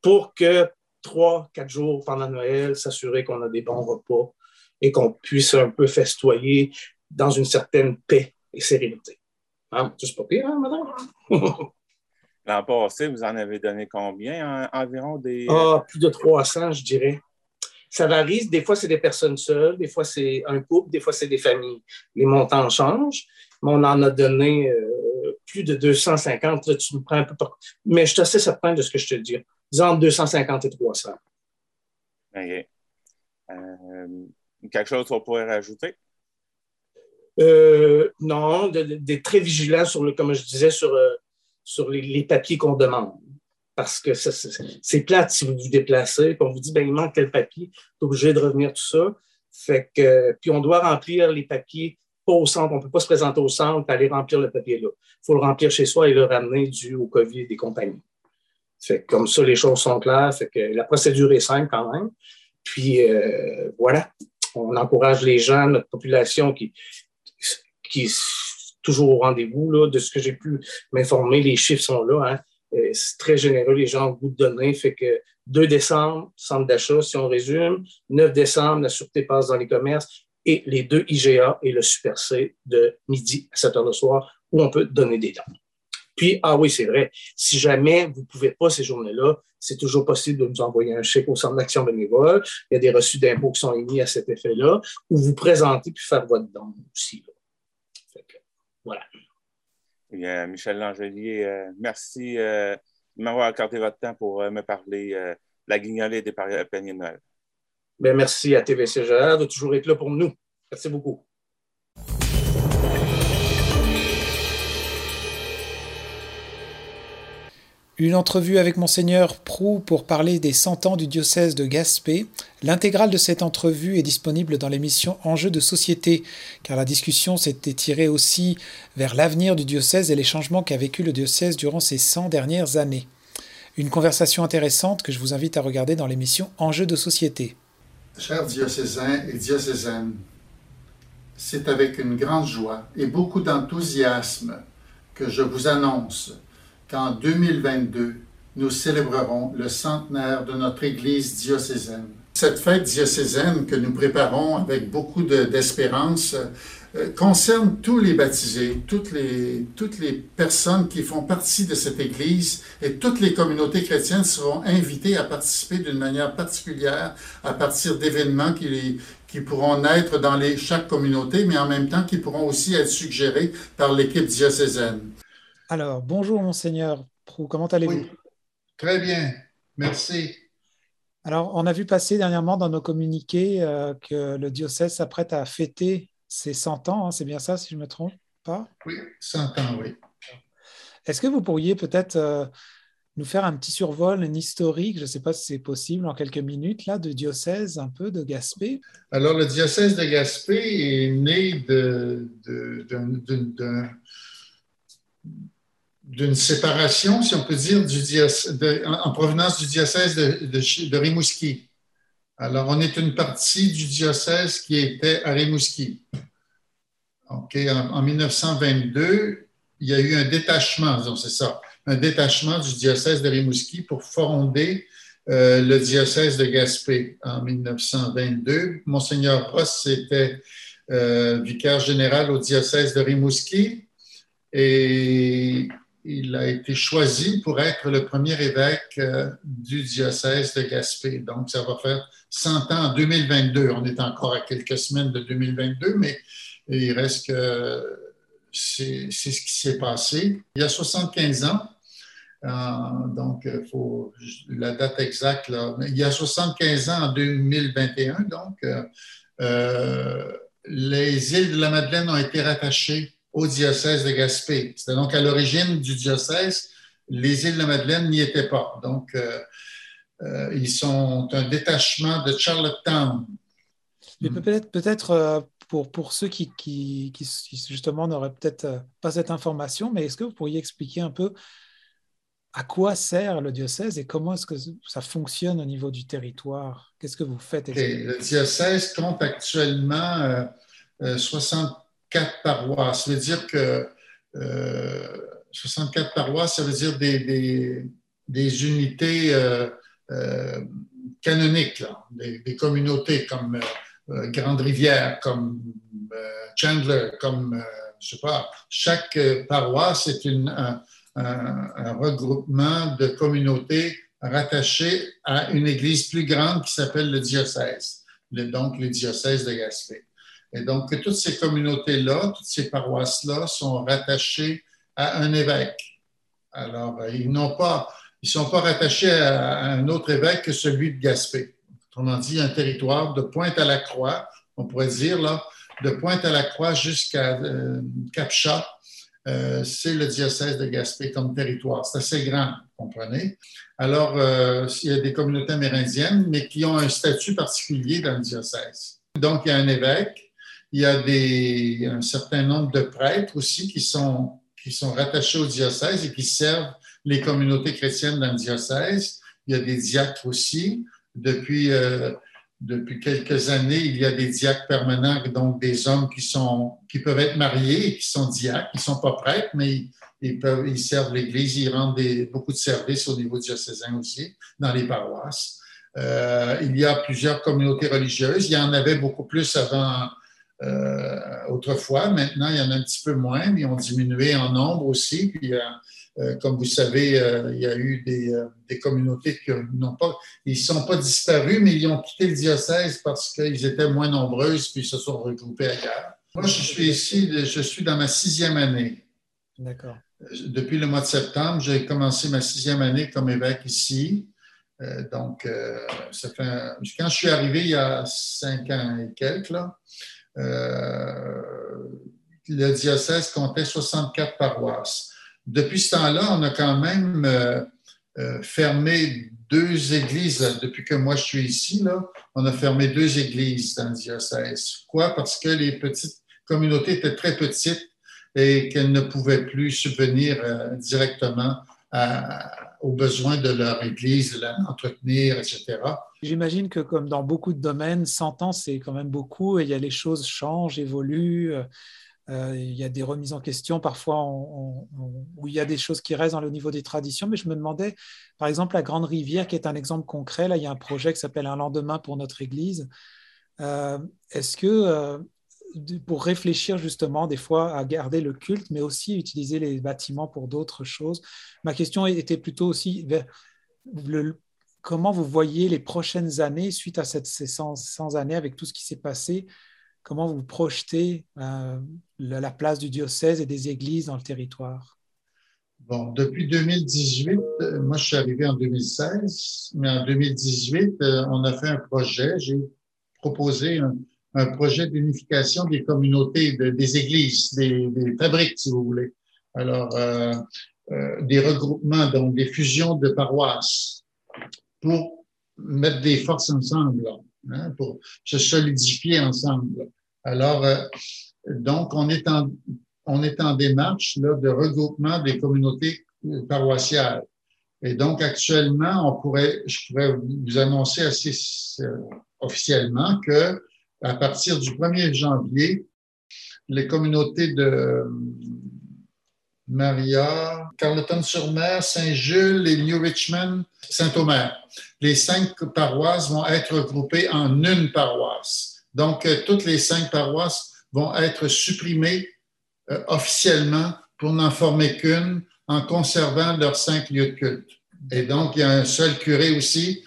pour que trois, quatre jours pendant Noël, s'assurer qu'on a des bons repas et qu'on puisse un peu festoyer dans une certaine paix et sérénité. Hein? C'est pas pire, hein, madame? L'an passé, vous en avez donné combien environ des. Ah, plus de 300, je dirais. ça varie. Des fois, c'est des personnes seules, des fois, c'est un couple, des fois, c'est des familles. Les montants changent, mais on en a donné euh, plus de 250. Là, tu me prends un peu par... Mais je suis assez certain de ce que je te dis. Disons 250 et 300. OK. Euh, quelque chose qu'on pourrait rajouter? Euh, non, d'être très vigilant sur le, comme je disais, sur, euh, sur les, papiers qu'on demande. Parce que c'est plate si vous vous déplacez, puis on vous dit, ben, il manque tel papier, tu obligé de revenir tout ça. Fait que, puis on doit remplir les papiers pas au centre. On ne peut pas se présenter au centre et aller remplir le papier là. Il faut le remplir chez soi et le ramener dû au COVID des compagnies. Fait comme ça, les choses sont claires. Fait que la procédure est simple quand même. Puis euh, voilà, on encourage les gens, notre population qui, toujours au rendez-vous. De ce que j'ai pu m'informer, les chiffres sont là. Hein. Euh, c'est très généreux, les gens ont goût de donner. Fait que 2 décembre, centre d'achat, si on résume. 9 décembre, la sûreté passe dans les commerces. Et les deux IGA et le Super C de midi à 7 heures le soir, où on peut donner des dons. Puis, ah oui, c'est vrai, si jamais vous ne pouvez pas ces journées-là, c'est toujours possible de nous envoyer un chèque au Centre d'action bénévole. Il y a des reçus d'impôts qui sont émis à cet effet-là, ou vous présenter puis faire votre don aussi. voilà. Euh, Michel Langelier, euh, merci euh, de m'avoir accordé votre temps pour me parler de la guignolée des paniers de Noël. Bien, merci à TVCGR de toujours être là pour nous. Merci beaucoup. Une entrevue avec Monseigneur Prou pour parler des 100 ans du diocèse de Gaspé. L'intégrale de cette entrevue est disponible dans l'émission Enjeux de société, car la discussion s'était tirée aussi vers l'avenir du diocèse et les changements qu'a vécu le diocèse durant ces 100 dernières années. Une conversation intéressante que je vous invite à regarder dans l'émission Enjeux de société. Chers diocésains et diocésaines, c'est avec une grande joie et beaucoup d'enthousiasme que je vous annonce qu'en 2022, nous célébrerons le centenaire de notre Église diocésaine. Cette fête diocésaine que nous préparons avec beaucoup d'espérance euh, concerne tous les baptisés, toutes les, personnes qui font partie de cette Église et toutes les communautés chrétiennes seront invitées à participer d'une manière particulière à partir d'événements qui, pourront naître dans chaque communauté, mais en même temps qui pourront aussi être suggérés par l'équipe diocésaine. Alors, bonjour monseigneur Prou, comment allez-vous? Très bien, merci. Alors, on a vu passer dernièrement dans nos communiqués euh, que le diocèse s'apprête à fêter ses 100 ans, hein, c'est bien ça si je ne me trompe pas? Oui, 100 ans, oui. Est-ce que vous pourriez peut-être euh, nous faire un petit survol, un historique, je ne sais pas si c'est possible en quelques minutes, là, de diocèse un peu de Gaspé? Alors, le diocèse de Gaspé est né d'un d'une séparation, si on peut dire, du en provenance du diocèse de, Rimouski. Alors, on est une partie du diocèse qui était à Rimouski. en, en, 1922, il y a eu un détachement, c'est ça, un détachement du diocèse de Rimouski pour fonder euh, le diocèse de Gaspé en 1922. Monseigneur Ross était euh, vicaire général au diocèse de Rimouski et il a été choisi pour être le premier évêque euh, du diocèse de Gaspé. Donc, ça va faire 100 ans en 2022. On est encore à quelques semaines de 2022, mais il reste que c'est ce qui s'est passé. Il y a 75 ans, euh, donc il faut la date exacte, il y a 75 ans en 2021, donc, euh, les îles de la Madeleine ont été rattachées au diocèse de Gaspé. C'était donc à l'origine du diocèse, les îles de la Madeleine n'y étaient pas. Donc, euh, euh, ils sont un détachement de Charlottetown. Mais peut-être, peut-être euh, pour, pour ceux qui, qui, qui justement n'auraient peut-être pas cette information, mais est-ce que vous pourriez expliquer un peu à quoi sert le diocèse et comment est-ce que ça fonctionne au niveau du territoire? Qu'est-ce que vous faites Le diocèse compte actuellement 60 64 paroisses. Ça veut dire que 64 euh, paroisses, ça veut dire des, unités euh, euh, canoniques, des, communautés comme Grande Rivière, comme Chandler, comme, je sais pas, chaque paroisse est un, regroupement de communautés rattachés à une église plus grande qui s'appelle le diocèse, donc le diocèse de Gaspé. Et donc, toutes ces communautés-là, toutes ces paroisses-là sont rattachées à un évêque. Alors, euh, ils n'ont pas, ils sont pas rattachés à, un autre évêque que celui de Gaspé. Autrement dit, un territoire de Pointe à la Croix, on pourrait dire là, de Pointe à la Croix jusqu'à euh, Capcha, euh, c'est le diocèse de Gaspé comme territoire. C'est assez grand, vous comprenez? Alors, il y a des communautés amérindiennes, mais qui ont un statut particulier dans le diocèse. Donc, il y a un évêque, il y a des, un certain nombre de prêtres aussi qui sont qui sont rattachés au diocèse et qui servent les communautés chrétiennes dans le diocèse. Il y a des diacres aussi. Depuis, euh, depuis quelques années, il y a des diacres permanents, donc des hommes qui, sont, qui peuvent être mariés et qui sont diacres, qui ne sont pas prêtres, mais ils, peuvent, ils servent l'Église, ils rendent des, beaucoup de services au niveau diocésain aussi, dans les paroisses. Euh, il y a plusieurs communautés religieuses. Il y en avait beaucoup plus avant, autrefois. Maintenant, il y en a un petit peu moins, mais ils ont diminué en nombre aussi. Puis, euh, euh, comme vous savez, il y a eu des, des communautés qui n'ont pas, ils sont pas disparus, mais ils ont quitté le diocèse parce qu'ils étaient moins nombreuses, puis ils se sont regroupés ailleurs. Moi, je suis ici, je suis dans ma sixième année. D'accord. Depuis le mois de septembre, j'ai commencé ma sixième année comme évêque ici. donc, ça fait, quand je suis arrivé il y a cinq ans et quelques, là, euh, le diocèse comptait 64 paroisses. Depuis ce temps-là, on a quand même euh, euh, fermé deux églises. Depuis que moi je suis ici, là, on a fermé deux églises dans le diocèse. Pourquoi? Parce que les petites communautés étaient très petites et qu'elles ne pouvaient plus subvenir directement aux besoins de leur Église, l'entretenir, etc. J'imagine que comme dans beaucoup de domaines, 100 ans, c'est quand même beaucoup et il y a les choses changent, évoluent. Euh, il y a des remises en question parfois où il y a des choses qui restent dans le niveau des traditions, mais je me demandais, par exemple, la Grande Rivière, qui est un exemple concret, là, il y a un projet qui s'appelle Un lendemain pour notre Église. Euh, est-ce que euh, pour réfléchir justement des fois à garder le culte, mais aussi utiliser les bâtiments pour d'autres choses. Ma question était plutôt aussi comment vous voyez les prochaines années suite à cette, ces 100, années avec tout ce qui s'est passé? Comment vous projetez euh, la, place du diocèse et des églises dans le territoire? Bon, depuis 2018, euh, moi je suis arrivé en 2016, mais en 2018, euh, on a fait un projet. J'ai proposé un, un projet d'unification des communautés, des églises, des, fabriques, si vous voulez. Alors, euh, euh, des regroupements, donc des fusions de paroisses pour mettre des forces ensemble, hein, pour se solidifier ensemble. Alors, euh, donc, on est en, on est en démarche là, de regroupement des communautés paroissiales. Et donc, actuellement, on pourrait, je pourrais vous annoncer assez officiellement que à partir du 1er janvier, les communautés de Maria, Carleton-sur-Mer, Saint-Jules et New Richmond, Saint-Omer. Les cinq paroisses vont être regroupées en une paroisse. Donc, euh, toutes les cinq paroisses vont être supprimées euh, officiellement pour n'en former qu'une en conservant leurs cinq lieux de culte. Et donc, il y a un seul curé aussi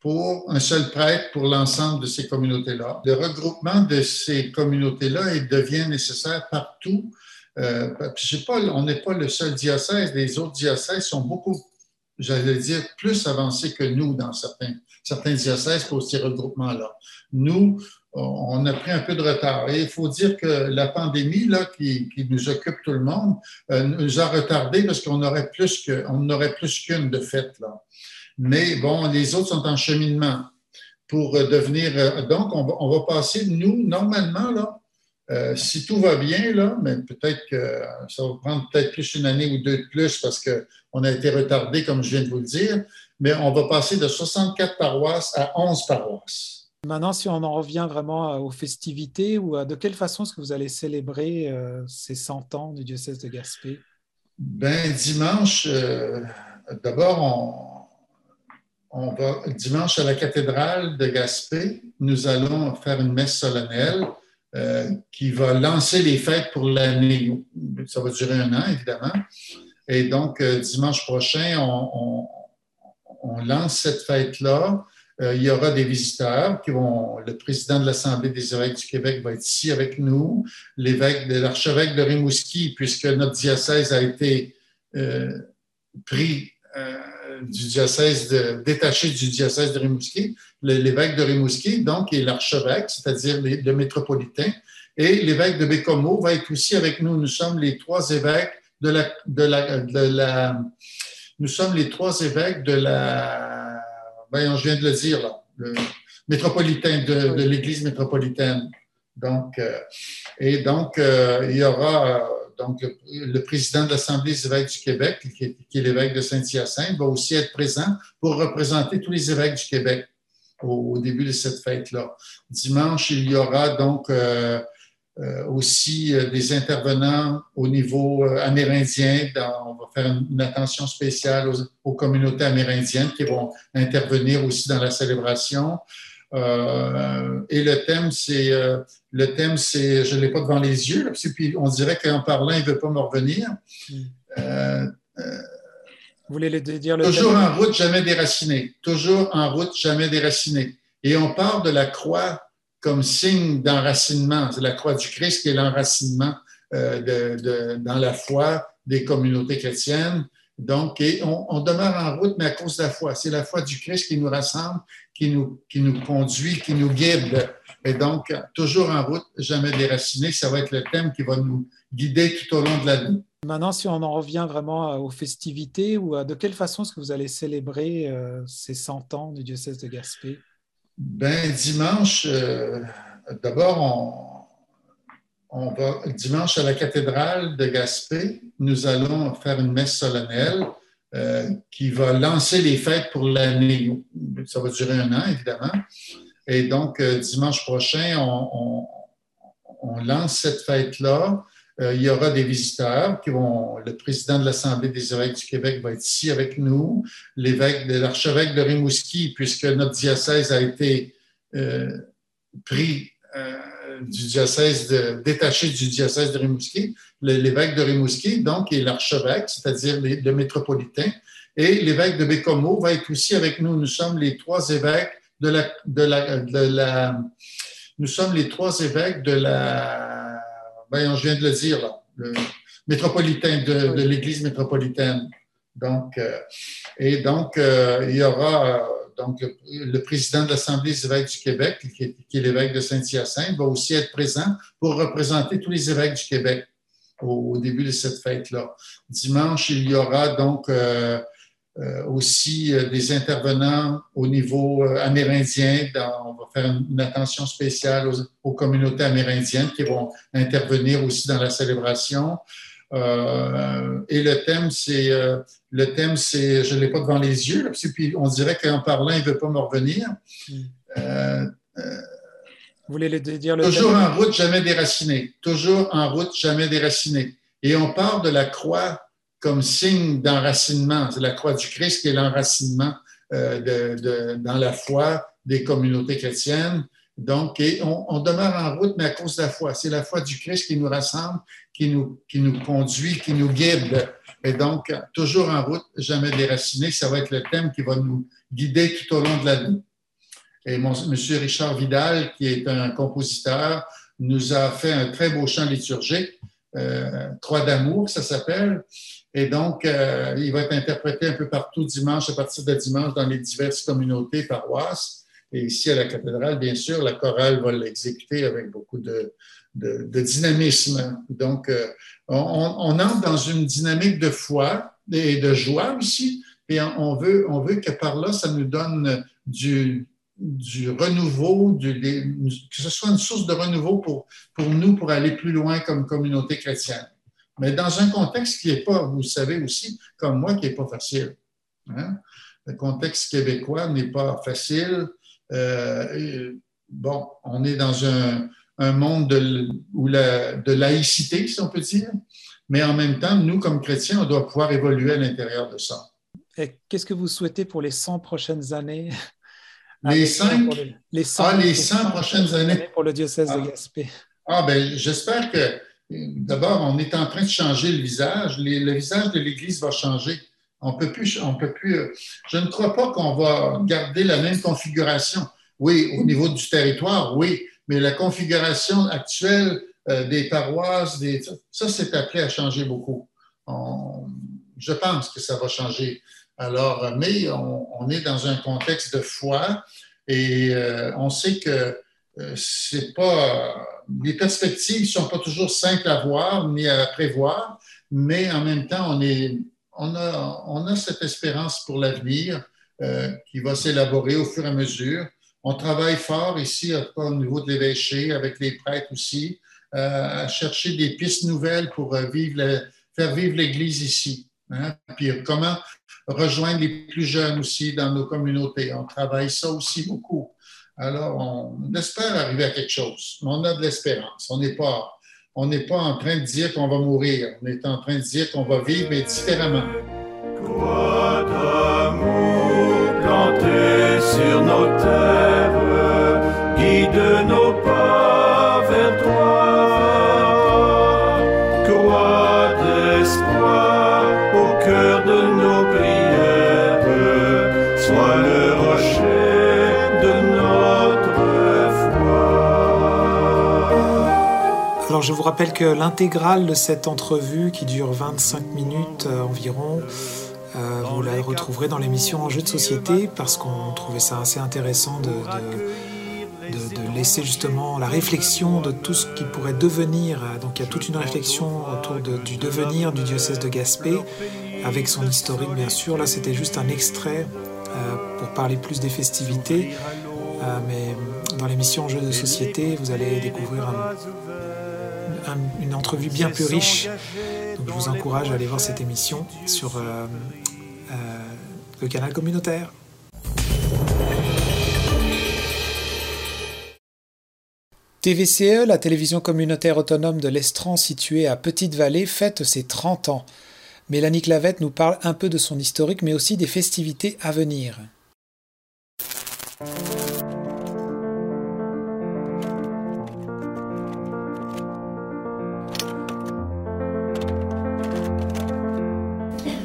pour un seul prêtre pour l'ensemble de ces communautés-là. Le regroupement de ces communautés-là devient nécessaire partout. Euh, pas, on n'est pas le seul diocèse. Les autres diocèses sont beaucoup, j'allais dire, plus avancés que nous dans certains, certains diocèses pour ces regroupements-là. Nous, on a pris un peu de retard. Et il faut dire que la pandémie là, qui, qui nous occupe tout le monde euh, nous a retardé parce qu'on aurait plus qu'une de fait là. Mais bon, les autres sont en cheminement pour euh, devenir. Euh, donc, on va, on va passer, nous, normalement, là, euh, si tout va bien, là, mais peut-être que ça va prendre peut-être plus une année ou deux de plus parce qu'on a été retardé, comme je viens de vous le dire, mais on va passer de 64 paroisses à 11 paroisses. Maintenant, si on en revient vraiment aux festivités, ou de quelle façon est-ce que vous allez célébrer ces 100 ans du diocèse de Gaspé? Ben, dimanche, d'abord, on, on va dimanche à la cathédrale de Gaspé, nous allons faire une messe solennelle euh, qui va lancer les fêtes pour l'année. Ça va durer un an, évidemment. Et donc, euh, dimanche prochain, on, lance cette fête-là. Euh, il y aura des visiteurs qui vont. Le président de l'Assemblée des évêques du Québec va être ici avec nous. L'évêque, l'archevêque de Rimouski, puisque notre diocèse a été pris du diocèse de, détaché du diocèse de Rimouski, l'évêque de Rimouski, donc, est l'archevêque, c'est-à-dire le métropolitain. Et l'évêque de Bécomo va être aussi avec nous. Nous sommes les trois évêques de la, de la, de la nous sommes les trois évêques de la, voyons, je viens de le dire, là, métropolitain, de, l'Église métropolitaine. Donc, euh, et donc, euh, il y aura donc le président de l'Assemblée des évêques du Québec, qui est, l'évêque de Saint-Hyacinthe, va aussi être présent pour représenter tous les évêques du Québec au, début de cette fête-là. Dimanche, il y aura donc euh, aussi euh, des intervenants au niveau euh, amérindien. on va faire une, attention spéciale aux, communautés amérindiennes qui vont intervenir aussi dans la célébration. et le thème, c'est, le thème, c'est, je l'ai pas devant les yeux, puis on dirait qu'en parlant, il veut pas me revenir. Vous voulez le dire le Toujours en route, jamais déraciné. Toujours en route, jamais déraciné. Et on part de la croix comme signe d'enracinement. C'est la croix du Christ qui est l'enracinement euh, de, dans la foi des communautés chrétiennes. Donc, on, demeure en route, mais à cause de la foi. C'est la foi du Christ qui nous rassemble, qui nous, qui nous conduit, qui nous guide. Et donc, toujours en route, jamais déraciné. Ça va être le thème qui va nous guider tout au long de la vie. Maintenant, si on en revient vraiment aux festivités, ou de quelle façon est-ce que vous allez célébrer euh, ces 100 ans du diocèse de Gaspé? Ben, dimanche, euh, d'abord, on, va dimanche à la cathédrale de Gaspé, nous allons faire une messe solennelle euh, qui va lancer les fêtes pour l'année. Ça va durer un an, évidemment. Et donc, euh, dimanche prochain, on, lance cette fête-là. Euh, il y aura des visiteurs qui vont. Le président de l'Assemblée des évêques du Québec va être ici avec nous. L'évêque, l'archevêque de Rimouski, puisque notre diocèse a été pris du diocèse de, détaché du diocèse de Rimouski, l'évêque de Rimouski, donc, est l'archevêque, c'est-à-dire le métropolitain. Et l'évêque de Bécomo va être aussi avec nous. Nous sommes les trois évêques de la, nous sommes les trois évêques de la ben, je viens de le dire, là, métropolitain de, l'Église métropolitaine. Donc, euh, et donc, euh, il y aura euh, donc, le, président de l'Assemblée des évêques du Québec, qui est l'évêque de Saint-Hyacinthe, va aussi être présent pour représenter tous les évêques du Québec au, au début de cette fête-là. Dimanche, il y aura donc euh, aussi euh, des intervenants au niveau euh, amérindien. on va faire une, attention spéciale aux, communautés amérindiennes qui vont intervenir aussi dans la célébration. et le thème, c'est, le thème, c'est, je l'ai pas devant les yeux, puis on dirait qu'en parlant, il veut pas me revenir. Vous voulez le dire le Toujours en route, jamais déraciné. Toujours en route, jamais déraciné. Et on part de la croix comme signe d'enracinement. C'est la croix du Christ qui est l'enracinement euh, de, dans la foi des communautés chrétiennes. Donc, et on, demeure en route, mais à cause de la foi. C'est la foi du Christ qui nous rassemble, qui nous, qui nous conduit, qui nous guide. Et donc, toujours en route, jamais déraciné. Ça va être le thème qui va nous guider tout au long de la vie. Et M. Richard Vidal, qui est un compositeur, nous a fait un très beau chant liturgique, euh, Croix d'amour, ça s'appelle. Et donc, euh, il va être interprété un peu partout dimanche, à partir de dimanche, dans les diverses communautés, paroisses. Et ici, à la cathédrale, bien sûr, la chorale va l'exécuter avec beaucoup de, dynamisme. Donc, euh, on, entre dans une dynamique de foi et de joie aussi. Et on veut, on veut que par là, ça nous donne du, du renouveau, que ce soit une source de renouveau pour, pour nous, pour aller plus loin comme communauté chrétienne mais dans un contexte qui n'est pas, vous savez aussi, comme moi, qui n'est pas facile. Hein. Le contexte québécois n'est pas facile. Euh, bon, on est dans un, monde de, où de laïcité, si on peut dire, mais en même temps, nous, comme chrétiens, on doit pouvoir évoluer à l'intérieur de ça. Qu'est-ce que vous souhaitez pour les 100 prochaines années? Les, cinq, les, 100, ah, les 100 prochaines années pour le diocèse de ah. Gaspé. Ah, ben, j'espère que D'abord, on est en train de changer le visage. le visage de l'Église va changer. On peut plus, on peut plus. Euh, je ne crois pas qu'on va garder la même configuration. Oui, au niveau du territoire, oui, mais la configuration actuelle euh, des paroisses, des, ça, c'est appelé à changer beaucoup. je pense que ça va changer. Alors, mais on, est dans un contexte de foi et euh, on sait que c'est pas les perspectives sont pas toujours simples à voir ni à prévoir, mais en même temps, on est on a, on a cette espérance pour l'avenir euh, qui va s'élaborer au fur et à mesure. On travaille fort ici au niveau de l'évêché, avec les prêtres aussi, euh, à chercher des pistes nouvelles pour euh, vivre faire vivre l'Église ici. Hein. Puis comment rejoindre les plus jeunes aussi dans nos communautés. On travaille ça aussi beaucoup. Alors, on espère arriver à quelque chose. On a de l'espérance. On n'est pas on n'est pas en train de dire qu'on va mourir, on est en train de dire qu'on va vivre, mais différemment. Quoi d'amour planté sur nos terres, guide nos Alors je vous rappelle que l'intégrale de cette entrevue qui dure 25 minutes euh, environ, euh, vous la retrouverez dans l'émission En jeu de société parce qu'on trouvait ça assez intéressant de, laisser justement la réflexion de tout ce qui pourrait devenir. Euh, donc il y a toute une réflexion autour du devenir du diocèse de Gaspé avec son historique bien sûr. Là c'était juste un extrait pour parler plus des festivités. mais dans l'émission En jeu de société, vous allez découvrir un, une entrevue bien plus riche. Donc je vous encourage à aller voir cette émission sur euh, euh, le canal communautaire. TVCE, la télévision communautaire autonome de l'Estran située à Petite-Vallée, fête ses 30 ans. Mélanie Clavette nous parle un peu de son historique, mais aussi des festivités à venir.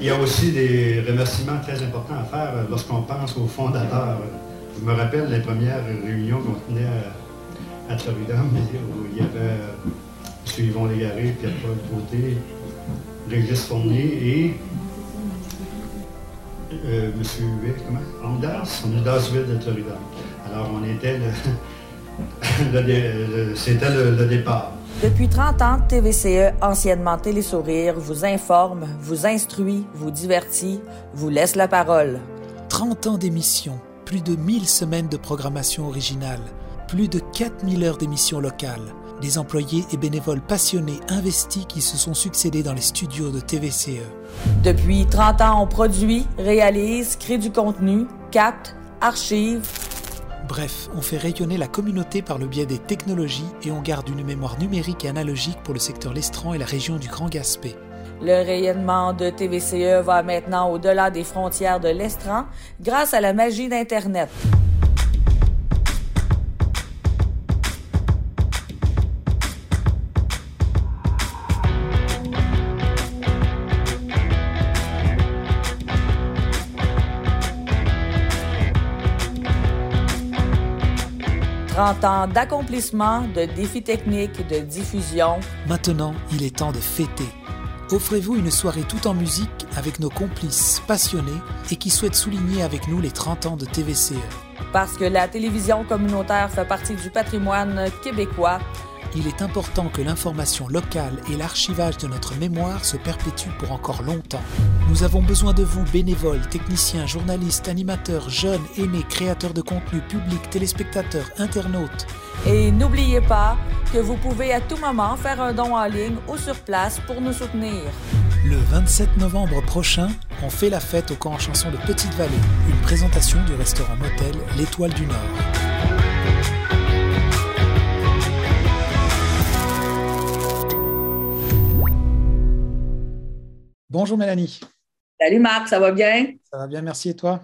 Il y a aussi des remerciements très importants à faire lorsqu'on pense aux fondateurs. Je me rappelle les premières réunions qu'on tenait à, à où il y avait M. Yvon Légaré, Pierre-Paul Côté, Régis Fournier et euh, M. comment? Ondas, Ondasville de Florida. Alors on était le, c'était le départ. Depuis 30 ans, TVCE, anciennement Télésourire, vous informe, vous instruit, vous divertit, vous laisse la parole. 30 ans d'émissions, plus de 1000 semaines de programmation originale, plus de 4000 heures d'émissions locales, des employés et bénévoles passionnés investis qui se sont succédés dans les studios de TVCE. Depuis 30 ans, on produit, réalise, crée du contenu, capte, archive, Bref, on fait rayonner la communauté par le biais des technologies et on garde une mémoire numérique et analogique pour le secteur Lestran et la région du Grand Gaspé. Le rayonnement de TVCE va maintenant au-delà des frontières de l'Estran grâce à la magie d'Internet. Temps d'accomplissement, de défis techniques, de diffusion. Maintenant, il est temps de fêter. Offrez-vous une soirée tout en musique avec nos complices passionnés et qui souhaitent souligner avec nous les 30 ans de TVCE. Parce que la télévision communautaire fait partie du patrimoine québécois il est important que l'information locale et l'archivage de notre mémoire se perpétuent pour encore longtemps. Nous avons besoin de vous, bénévoles, techniciens, journalistes, animateurs, jeunes, aînés, créateurs de contenu public, téléspectateurs, internautes. Et n'oubliez pas que vous pouvez à tout moment faire un don en ligne ou sur place pour nous soutenir. Le 27 novembre prochain, on fait la fête au camp en chanson de Petite-Vallée, une présentation du restaurant motel L'Étoile du Nord. Bonjour Mélanie. Salut Marc, ça va bien? Ça va bien, merci. Et toi?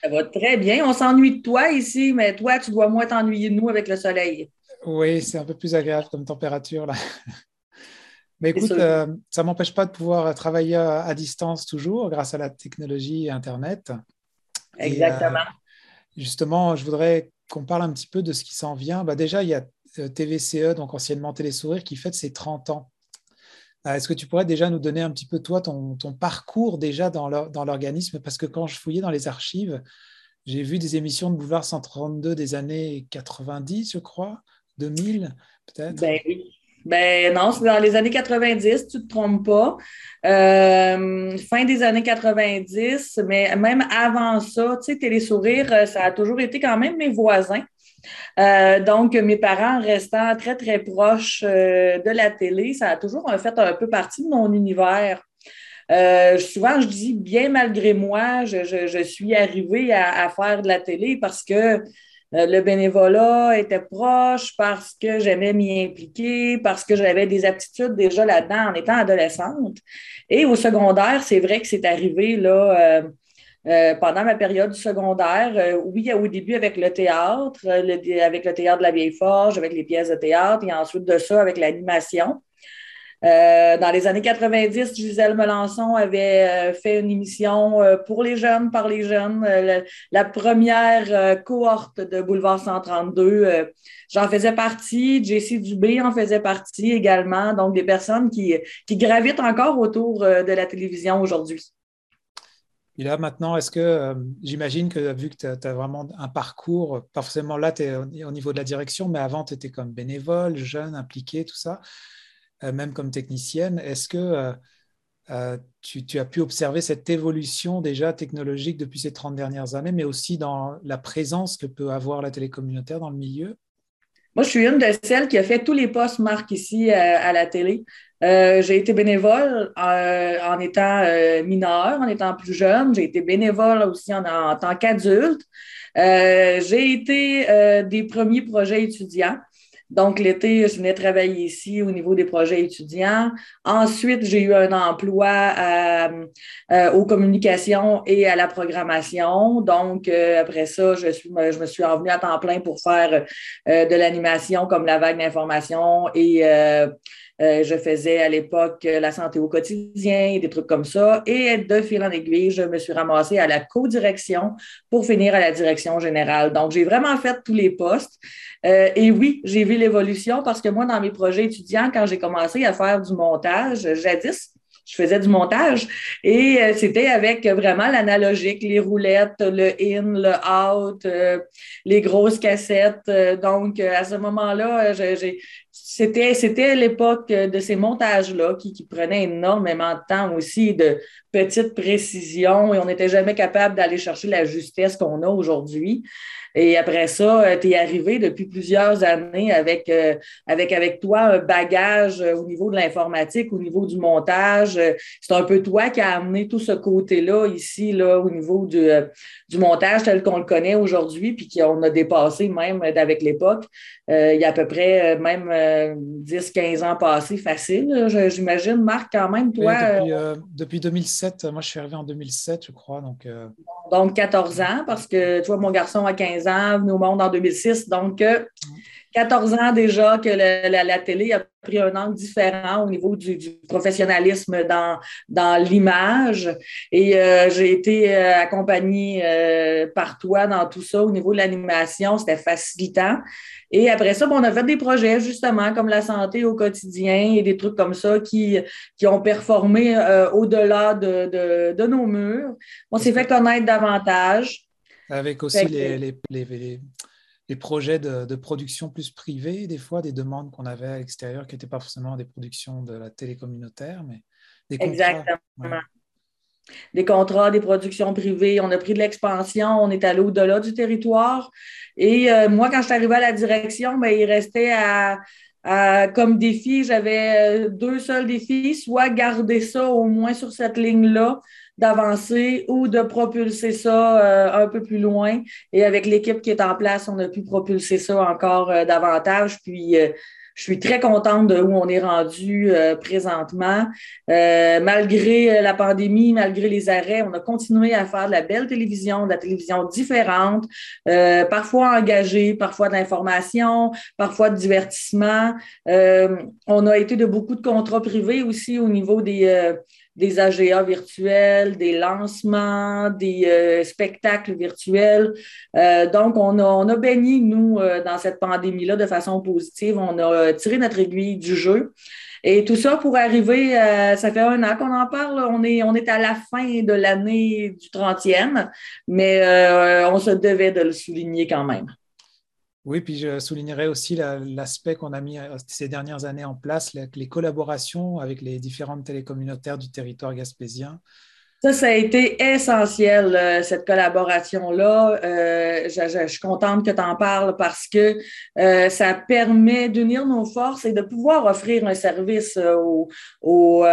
Ça va très bien. On s'ennuie de toi ici, mais toi, tu dois moins t'ennuyer de nous avec le soleil. Oui, c'est un peu plus agréable comme température là. Mais écoute, euh, ça ne m'empêche pas de pouvoir travailler à, distance toujours grâce à la technologie et Internet. Exactement. justement, je voudrais qu'on parle un petit peu de ce qui s'en vient. Bah, déjà, il y a TVCE, donc anciennement Télésourire, qui fête ses 30 ans. Est-ce que tu pourrais déjà nous donner un petit peu, toi, ton, parcours déjà dans l'organisme? Parce que quand je fouillais dans les archives, j'ai vu des émissions de Boulevard 132 des années 90, je crois, 2000 peut-être. Ben oui. Ben non, c'est dans les années 90, tu ne te trompes pas. Euh, fin des années 90, mais même avant ça, tu sais, Télésourire, euh, ça a toujours été quand même mes voisins. Euh, donc, mes parents restant très, très proches de la télé, ça a toujours fait un peu partie de mon univers. souvent, je dis bien malgré moi, je, suis arrivée à, faire de la télé parce que euh, le bénévolat était proche parce que j'aimais m'y impliquer, parce que j'avais des aptitudes déjà là-dedans en étant adolescente. Et au secondaire, c'est vrai que c'est arrivé là. Euh, euh, pendant ma période secondaire, oui, au début avec le théâtre, avec le théâtre de la Vieille Forge, avec les pièces de théâtre, et ensuite de ça avec l'animation. Euh, dans les années 90, Gisèle Melançon avait euh, fait une émission euh, pour les jeunes, par les jeunes, la, première cohorte de Boulevard 132. J'en faisais partie, JC Dubé en faisait partie également, donc des personnes qui, qui gravitent encore autour de la télévision aujourd'hui. Et là, maintenant, est-ce que j'imagine que vu que tu as, vraiment un parcours, pas forcément là, tu es au niveau de la direction, mais avant, tu étais comme bénévole, jeune, impliqué, tout ça. Euh, même comme technicienne. Est-ce que euh, euh, tu, as pu observer cette évolution déjà technologique depuis ces 30 dernières années, mais aussi dans la présence que peut avoir la télécommunautaire dans le milieu? Moi, je suis une de celles qui a fait tous les postes marques ici à, la télé. j'ai été bénévole en étant mineure, en étant plus jeune. J'ai été bénévole aussi en, en tant qu'adulte. j'ai été des premiers projets étudiants. Donc, l'été, je venais travailler ici au niveau des projets étudiants. Ensuite, j'ai eu un emploi euh, aux communications et à la programmation. Donc, euh, après ça, je, suis, je me suis envenue à temps plein pour faire euh, de l'animation comme la vague d'information et je faisais à l'époque la santé au quotidien, des trucs comme ça. Et de fil en aiguille, je me suis ramassée à la co-direction pour finir à la direction générale. Donc, j'ai vraiment fait tous les postes. Euh, et oui, j'ai vu l'évolution parce que moi, dans mes projets étudiants, quand j'ai commencé à faire du montage, jadis, je faisais du montage et euh, c'était avec vraiment l'analogique, les roulettes, le in, le out, euh, les grosses cassettes. donc, à ce moment-là, c'était, c'était l'époque de ces montages-là qui, qui, prenaient énormément de temps aussi, de petites précisions et on n'était jamais capable d'aller chercher la justesse qu'on a aujourd'hui. Et après ça, euh, tu es arrivé depuis plusieurs années avec, euh, avec, avec toi un bagage euh, au niveau de l'informatique, au niveau du montage. C'est un peu toi qui as amené tout ce côté-là ici, là, au niveau du, du montage tel qu'on le connaît aujourd'hui, puis qu'on a dépassé même avec l'époque. il y a à peu près même 10-15 ans passés, facile, j'imagine. Marc, quand même, toi. depuis, depuis, 2007, moi je suis arrivé en 2007, je crois. Donc, donc 14 ans, parce que toi, mon garçon a 15 ans, venu au monde en 2006. Donc, 14 euh, ans déjà que la, télé a pris un angle différent au niveau du, professionnalisme dans, dans l'image. Et euh, j'ai été euh, accompagnée par toi dans tout ça au niveau de l'animation. C'était facilitant. Et après ça, on a fait des projets justement comme la santé au quotidien et des trucs comme ça qui, qui ont performé au-delà de, de, nos murs. On s'est fait connaître davantage. Avec aussi les, les, les, projets de, production plus privés, des fois, des demandes qu'on avait à l'extérieur qui n'étaient pas forcément des productions de la télé communautaire, mais des contrats. Exactement. Des contrats, des productions privées. On a pris de l'expansion, on est allé au-delà du territoire. Et euh, moi, quand je suis arrivée à la direction, ben, il restait à, comme défi, j'avais euh, deux seuls défis, soit garder ça au moins sur cette ligne-là, d'avancer ou de propulser ça euh, un peu plus loin. Et avec l'équipe qui est en place, on a pu propulser ça encore davantage. Puis, je suis très contente de où on est rendu euh, présentement. Euh, malgré la pandémie, malgré les arrêts, on a continué à faire de la belle télévision, de la télévision différente, parfois engagée, parfois de l'information, parfois de divertissement. on a été de beaucoup de contrats privés aussi au niveau des des AGA virtuels, des lancements, des euh, spectacles virtuels. Euh, donc, on a, on a béni, nous, euh, dans cette pandémie-là de façon positive. On a tiré notre aiguille du jeu. Et tout ça pour arriver, ça fait un an qu'on en parle, on est, on est à la fin de l'année du 30e, mais on se devait de le souligner quand même. Oui, puis je soulignerai aussi l'aspect qu'on a mis euh, ces dernières années en place, les, collaborations avec les différentes télécommunautaires du territoire gaspésien. Ça, ça a été essentiel, euh, cette collaboration-là. Euh, je, suis contente que tu en parles parce que ça permet d'unir nos forces et de pouvoir offrir un service aux,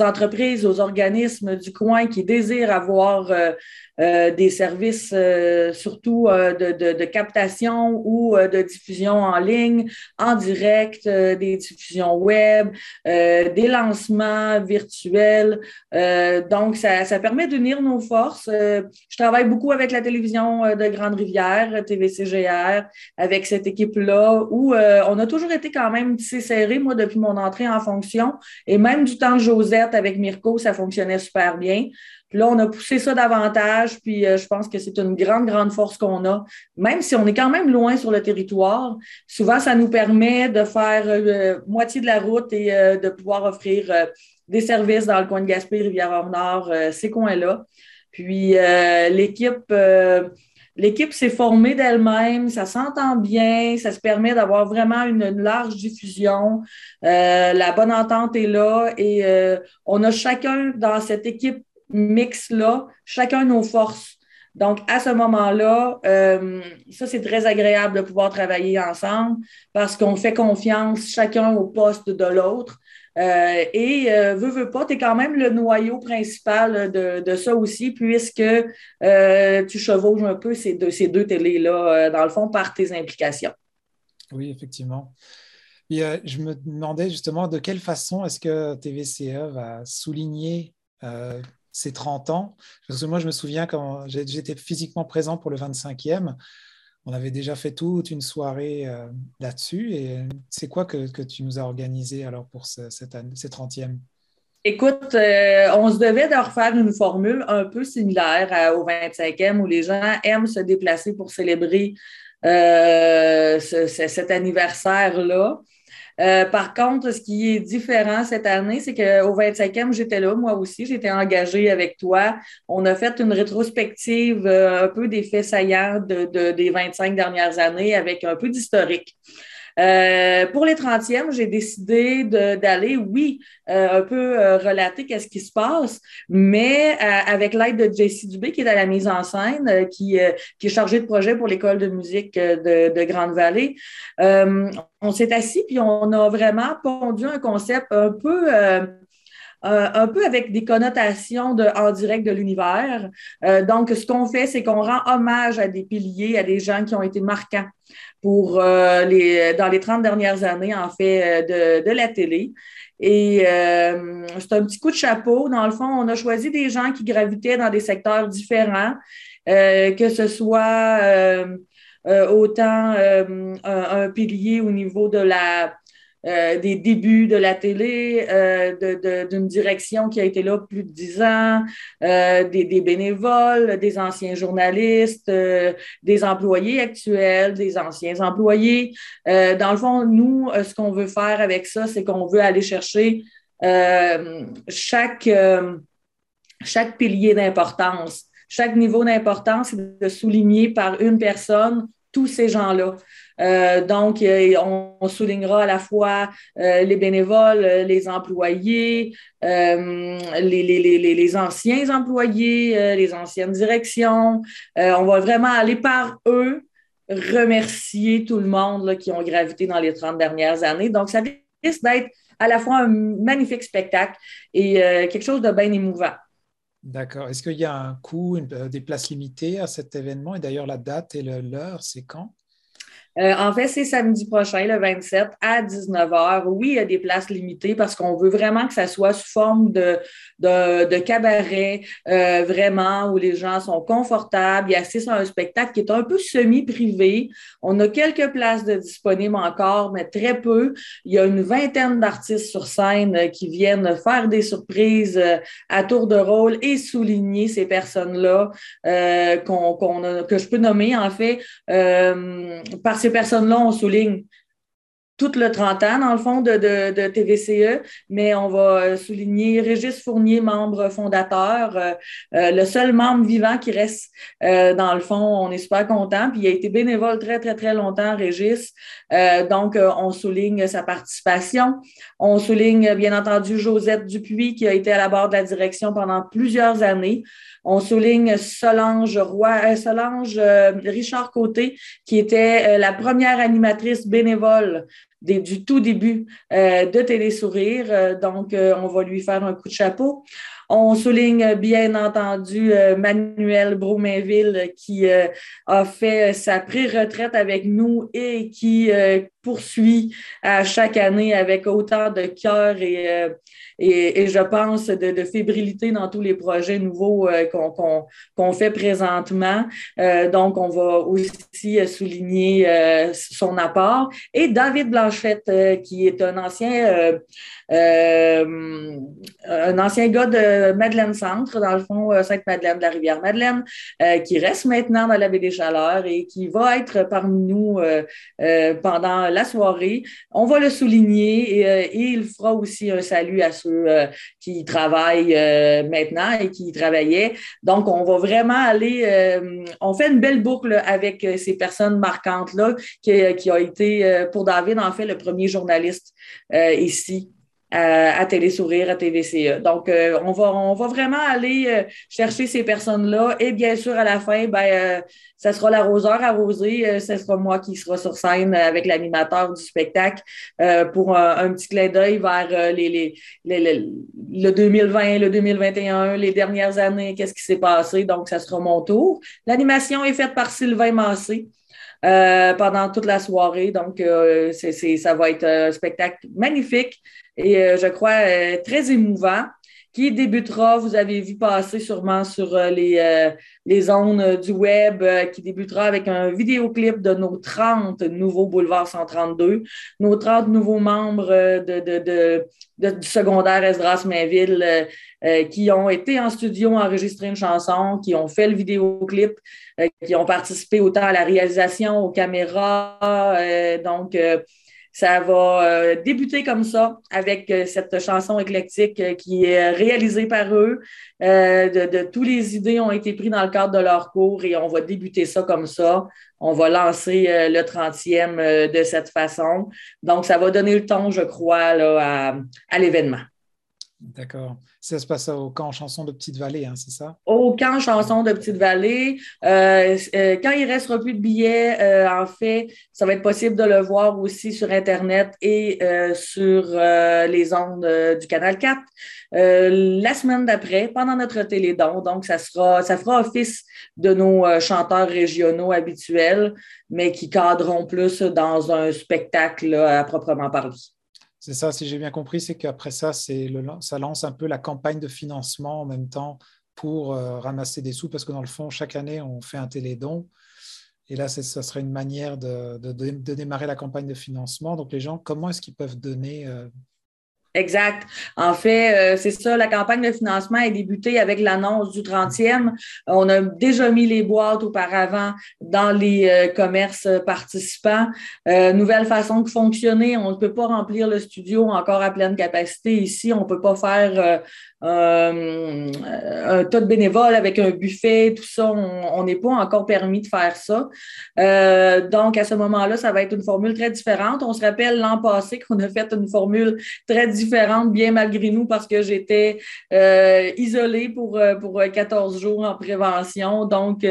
entreprises, aux organismes du coin qui désirent avoir euh, des services euh, surtout euh, de, de, de, captation ou de diffusion en ligne, en direct, des diffusions web, des lancements virtuels. donc, ça, ça permet d'unir nos forces. je travaille beaucoup avec la télévision de Grande-Rivière, TVCGR, avec cette équipe-là, où on a toujours été quand même tissé serré, moi, depuis mon entrée en fonction. Et même du temps de Josette avec Mirko, ça fonctionnait super bien. Puis là, on a poussé ça davantage, puis euh, je pense que c'est une grande, grande force qu'on a. Même si on est quand même loin sur le territoire, souvent, ça nous permet de faire euh, moitié de la route et euh, de pouvoir offrir des services dans le coin de Gaspé, Rivière-Nord, ces coins-là. Puis l'équipe... L'équipe s'est formée d'elle-même, ça s'entend bien, ça se permet d'avoir vraiment une, large diffusion. la bonne entente est là et on a chacun dans cette équipe mix-là, chacun nos forces. Donc, à ce moment-là, euh, ça, c'est très agréable de pouvoir travailler ensemble parce qu'on fait confiance chacun au poste de l'autre. Euh, et euh, veux, veux pas, tu es quand même le noyau principal de, de ça aussi, puisque tu chevauches un peu ces deux, ces deux télés-là, dans le fond, par tes implications. Oui, effectivement. Je me demandais justement de quelle façon est-ce que TVCE va souligner ces 30 ans. Parce que moi, je me souviens quand j'étais physiquement présent pour le 25e, on avait déjà fait toute une soirée euh, là-dessus. Et c'est quoi que, tu nous as organisé alors pour ce, cette année, ces 30e? Écoute, euh, on se devait de refaire une formule un peu similaire au 25e où les gens aiment se déplacer pour célébrer euh, cet anniversaire-là. Euh, par contre, ce qui est différent cette année, c'est qu'au 25e, j'étais là, moi aussi, j'étais engagée avec toi. On a fait une rétrospective euh, un peu des faits saillants de, des 25 dernières années avec un peu d'historique. Euh, pour les 30e, j'ai décidé d'aller, oui, euh, un peu euh, relater qu'est-ce qui se passe, mais avec l'aide de Jessie Dubé, qui est à la mise en scène, qui, est chargée de projet pour l'école de musique de, de Grande-Vallée. on s'est assis, puis on a vraiment pondu un concept un peu un peu avec des connotations en direct de l'univers. Donc, ce qu'on fait, c'est qu'on rend hommage à des piliers, à des gens qui ont été marquants pour euh, les, dans les 30 dernières années, en fait, euh, de, de la télé. Et c'est un petit coup de chapeau. Dans le fond, on a choisi des gens qui gravitaient dans des secteurs différents, que ce soit autant un, un, pilier au niveau de la euh, des débuts de la télé, euh, d'une direction qui a été là plus de dix ans, euh, des, des, bénévoles, des anciens journalistes, des employés actuels, des anciens employés. dans le fond, nous, ce qu'on veut faire avec ça, c'est qu'on veut aller chercher chaque, chaque pilier d'importance, chaque niveau d'importance, de souligner par une personne tous ces gens-là. Euh, donc, euh, on, soulignera à la fois euh, les bénévoles, les employés, les, anciens employés, les anciennes directions. on va vraiment aller par eux remercier tout le monde qui ont gravité dans les 30 dernières années. Donc, ça risque d'être à la fois un magnifique spectacle et quelque chose de bien émouvant. D'accord. Est-ce qu'il y a un coût, des places limitées à cet événement? Et d'ailleurs, la date et l'heure, c'est quand? Euh, en fait, c'est samedi prochain, le 27, à 19h. Oui, il y a des places limitées parce qu'on veut vraiment que ça soit sous forme de, de, cabaret, euh, vraiment, où les gens sont confortables. Il y a assistent à un spectacle qui est un peu semi-privé. On a quelques places de disponibles encore, mais très peu. Il y a une vingtaine d'artistes sur scène euh, qui viennent faire des surprises à tour de rôle et souligner ces personnes-là qu'on, que je peux nommer, en fait, par ces personnes-là, on souligne tout le 30 ans, dans le fond, de, TVCE, mais on va euh, souligner Régis Fournier, membre fondateur, euh, euh, le seul membre vivant qui reste, dans le fond, on est super content, puis il a été bénévole très, très, très longtemps, Régis, donc on souligne sa participation. On souligne, bien entendu, Josette Dupuis, qui a été à la barre de la direction pendant plusieurs années. On souligne Solange Roy, Solange Richard Côté, qui était la première animatrice bénévole du tout début euh, de Télésourire. Euh, donc, euh, on va lui faire un coup de chapeau. On souligne bien entendu Manuel Bromainville qui a fait sa pré-retraite avec nous et qui poursuit à chaque année avec autant de cœur et et, je pense de, fébrilité dans tous les projets nouveaux euh, qu'on fait présentement. Euh, donc, on va aussi souligner euh, son apport. Et David Blanchette, qui est un ancien euh, un ancien gars de Madeleine Centre, dans le fond, euh, Sainte-Madeleine de la Rivière-Madeleine, euh, qui reste maintenant dans la baie des Chaleurs et qui va être parmi nous pendant la soirée. On va le souligner et, il fera aussi un salut à ceux qui travaillent maintenant et qui travaillaient. Donc, on va vraiment aller, on fait une belle boucle avec ces personnes marquantes-là qui, qui a été, pour David, en fait, le premier journaliste ici à, Télé Sourire, à TVCE. Donc, euh, on, va, on va vraiment aller euh, chercher ces personnes-là. Et bien sûr, à la fin, ben, euh, ça sera l'arroseur arrosé. ce sera moi qui sera sur scène avec l'animateur du spectacle pour un, petit clin d'œil vers les, les, les, le 2020, le 2021, les dernières années, qu'est-ce qui s'est passé. Donc, ça sera mon tour. L'animation est faite par Sylvain Massé. Pendant toute la soirée. Donc, c'est, ça va être un spectacle magnifique et euh, je crois euh, très émouvant qui débutera, vous avez vu passer sûrement sur euh, les, les zones du web, qui débutera avec un vidéoclip de nos 30 nouveaux boulevards 132, nos 30 nouveaux membres de, de, de, du secondaire Esdras Mainville qui ont été en studio enregistrer une chanson, qui ont fait le vidéoclip, qui ont participé autant à la réalisation, aux caméras. donc, ça va euh, débuter comme ça avec euh, cette chanson éclectique euh, qui est réalisée par eux. de, de tous les idées ont été prises dans le cadre de leur cours et on va débuter ça comme ça. On va lancer le 30e de cette façon. Donc, ça va donner le ton, je crois, à l'événement. D'accord. Ça se passe au camp chanson de Petite-Vallée, hein, c'est ça? Au camp chanson de Petite-Vallée. Euh, euh, quand il ne restera plus de billets, euh, en fait, ça va être possible de le voir aussi sur Internet et sur les ondes du Canal 4. la semaine d'après, pendant notre télédon, donc ça sera, ça fera office de nos chanteurs régionaux habituels, mais qui cadreront plus dans un spectacle à proprement parler. C'est ça, si j'ai bien compris, c'est qu'après ça, ça lance un peu la campagne de financement en même temps pour euh, ramasser des sous, parce que dans le fond, chaque année, on fait un télédon. Et là, ça serait une manière de, de, démarrer la campagne de financement. Donc, les gens, comment est-ce qu'ils peuvent donner euh, Exact. En fait, euh, c'est ça, la campagne de financement est débutée avec l'annonce du 30e. On a déjà mis les boîtes auparavant dans les euh, commerces participants. Euh, nouvelle façon de fonctionner. On ne peut pas remplir le studio encore à pleine capacité ici. On ne peut pas faire euh, un tas de bénévoles avec un buffet, tout ça, on n'est pas encore permis de faire ça. Euh, donc, à ce moment-là, ça va être une formule très différente. On se rappelle l'an passé qu'on a fait une formule très différente bien malgré nous, parce que j'étais euh, isolée pour, pour 14 jours en prévention. Donc,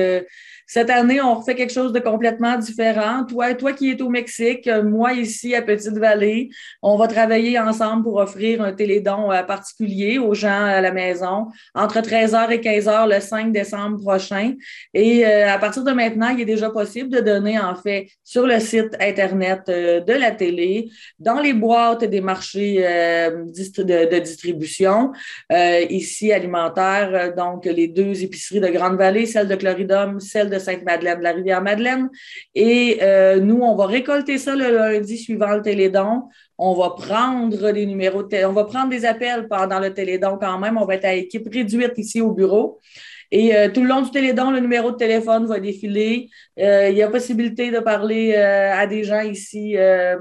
cette année, on refait quelque chose de complètement différent. Toi, toi qui es au Mexique, moi ici à Petite-Vallée, on va travailler ensemble pour offrir un télédon euh, particulier aux gens à la maison entre 13h et 15h le 5 décembre prochain. Et euh, à partir de maintenant, il est déjà possible de donner en fait sur le site Internet euh, de la télé, dans les boîtes des marchés de, distribution, ici alimentaire, donc les deux épiceries de Grande-Vallée, celle de Cloridum, celle de Sainte-Madeleine, de la Rivière-Madeleine. Et euh, nous, on va récolter ça le lundi suivant le télédon. On va prendre les numéros de on va prendre des appels pendant le télédon quand même. On va être à équipe réduite ici au bureau. Et euh, tout le long du télédon, le numéro de téléphone va défiler. Euh, il y a possibilité de parler à des gens ici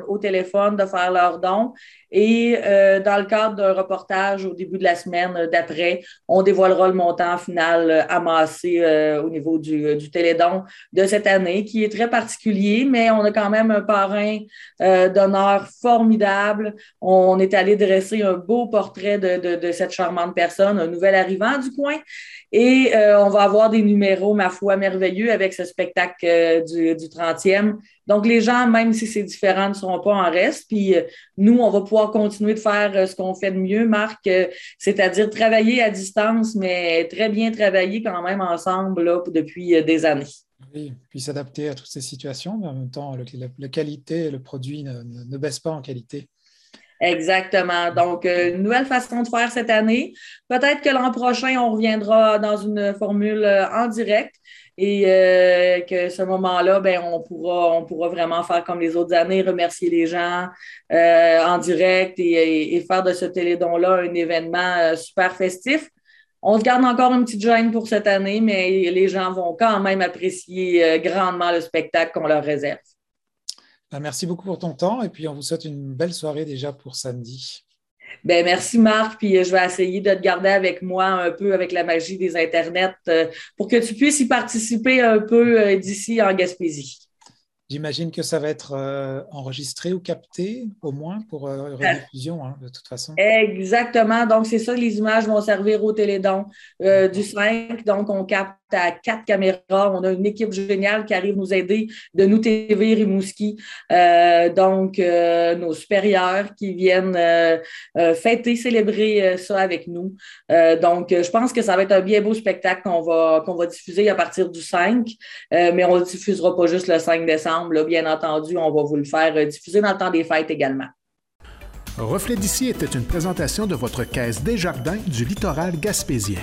au téléphone, de faire leurs dons. Et euh, dans le cadre d'un reportage au début de la semaine d'après, on dévoilera le montant final euh, amassé euh, au niveau du, du, télédon de cette année, qui est très particulier, mais on a quand même un parrain d'honneur formidable. On est allé dresser un beau portrait de, de, de, cette charmante personne, un nouvel arrivant du coin. Et on va avoir des numéros, ma foi, merveilleux avec ce spectacle du, du 30e donc, les gens, même si c'est différent, ne seront pas en reste. Puis euh, nous, on va pouvoir continuer de faire euh, ce qu'on fait de mieux, Marc, euh, c'est-à-dire travailler à distance, mais très bien travailler quand même ensemble là, depuis des années. Oui, puis s'adapter à toutes ces situations, mais en même temps, la, qualité, le produit ne, ne, baisse pas en qualité. Exactement. Donc, une nouvelle façon de faire cette année. Peut-être que l'an prochain, on reviendra dans une formule en direct et euh, que ce moment-là, ben, on pourra, on pourra vraiment faire comme les autres années, remercier les gens euh, en direct et, faire de ce télédon-là un événement euh, super festif. On se garde encore une petite gêne pour cette année, mais les gens vont quand même apprécier grandement le spectacle qu'on leur réserve. Ben, merci beaucoup pour ton temps et puis on vous souhaite une belle soirée déjà pour samedi. Ben merci Marc, puis euh, je vais essayer de te garder avec moi un peu avec la magie des internets euh, pour que tu puisses y participer un peu euh, d'ici en Gaspésie. J'imagine que ça va être euh, enregistré ou capté, au moins, pour euh, rediffusion, hein, de toute façon. Exactement. Donc, c'est ça, les images vont servir au télédon euh, du 5. Donc, on capte à quatre caméras. On a une équipe géniale qui arrive nous aider de nous TV Rimouski. donc, nos supérieurs qui viennent fêter, célébrer ça avec nous. donc, je pense que ça va être un bien beau spectacle qu'on va, va diffuser à partir du 5. mais on ne diffusera pas juste le 5 décembre bien entendu, on va vous le faire euh, diffuser dans le temps des fêtes également. Reflet d'ici était une présentation de votre caisse des jardins du littoral gaspésien.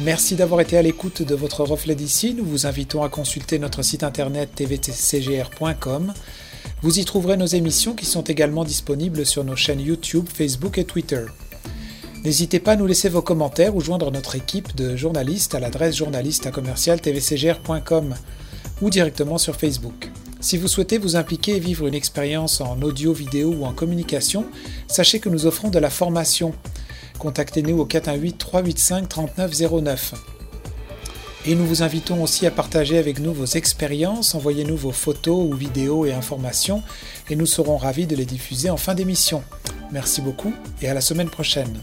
Merci d'avoir été à l'écoute de votre reflet d'ici. Nous vous invitons à consulter notre site internet tvtcgr.com. Vous y trouverez nos émissions qui sont également disponibles sur nos chaînes YouTube, Facebook et Twitter. N'hésitez pas à nous laisser vos commentaires ou joindre notre équipe de journalistes à l'adresse journaliste à commercial tvcgr.com ou directement sur Facebook. Si vous souhaitez vous impliquer et vivre une expérience en audio, vidéo ou en communication, sachez que nous offrons de la formation. Contactez-nous au 418 385 3909. Et nous vous invitons aussi à partager avec nous vos expériences, envoyez-nous vos photos ou vidéos et informations et nous serons ravis de les diffuser en fin d'émission. Merci beaucoup et à la semaine prochaine.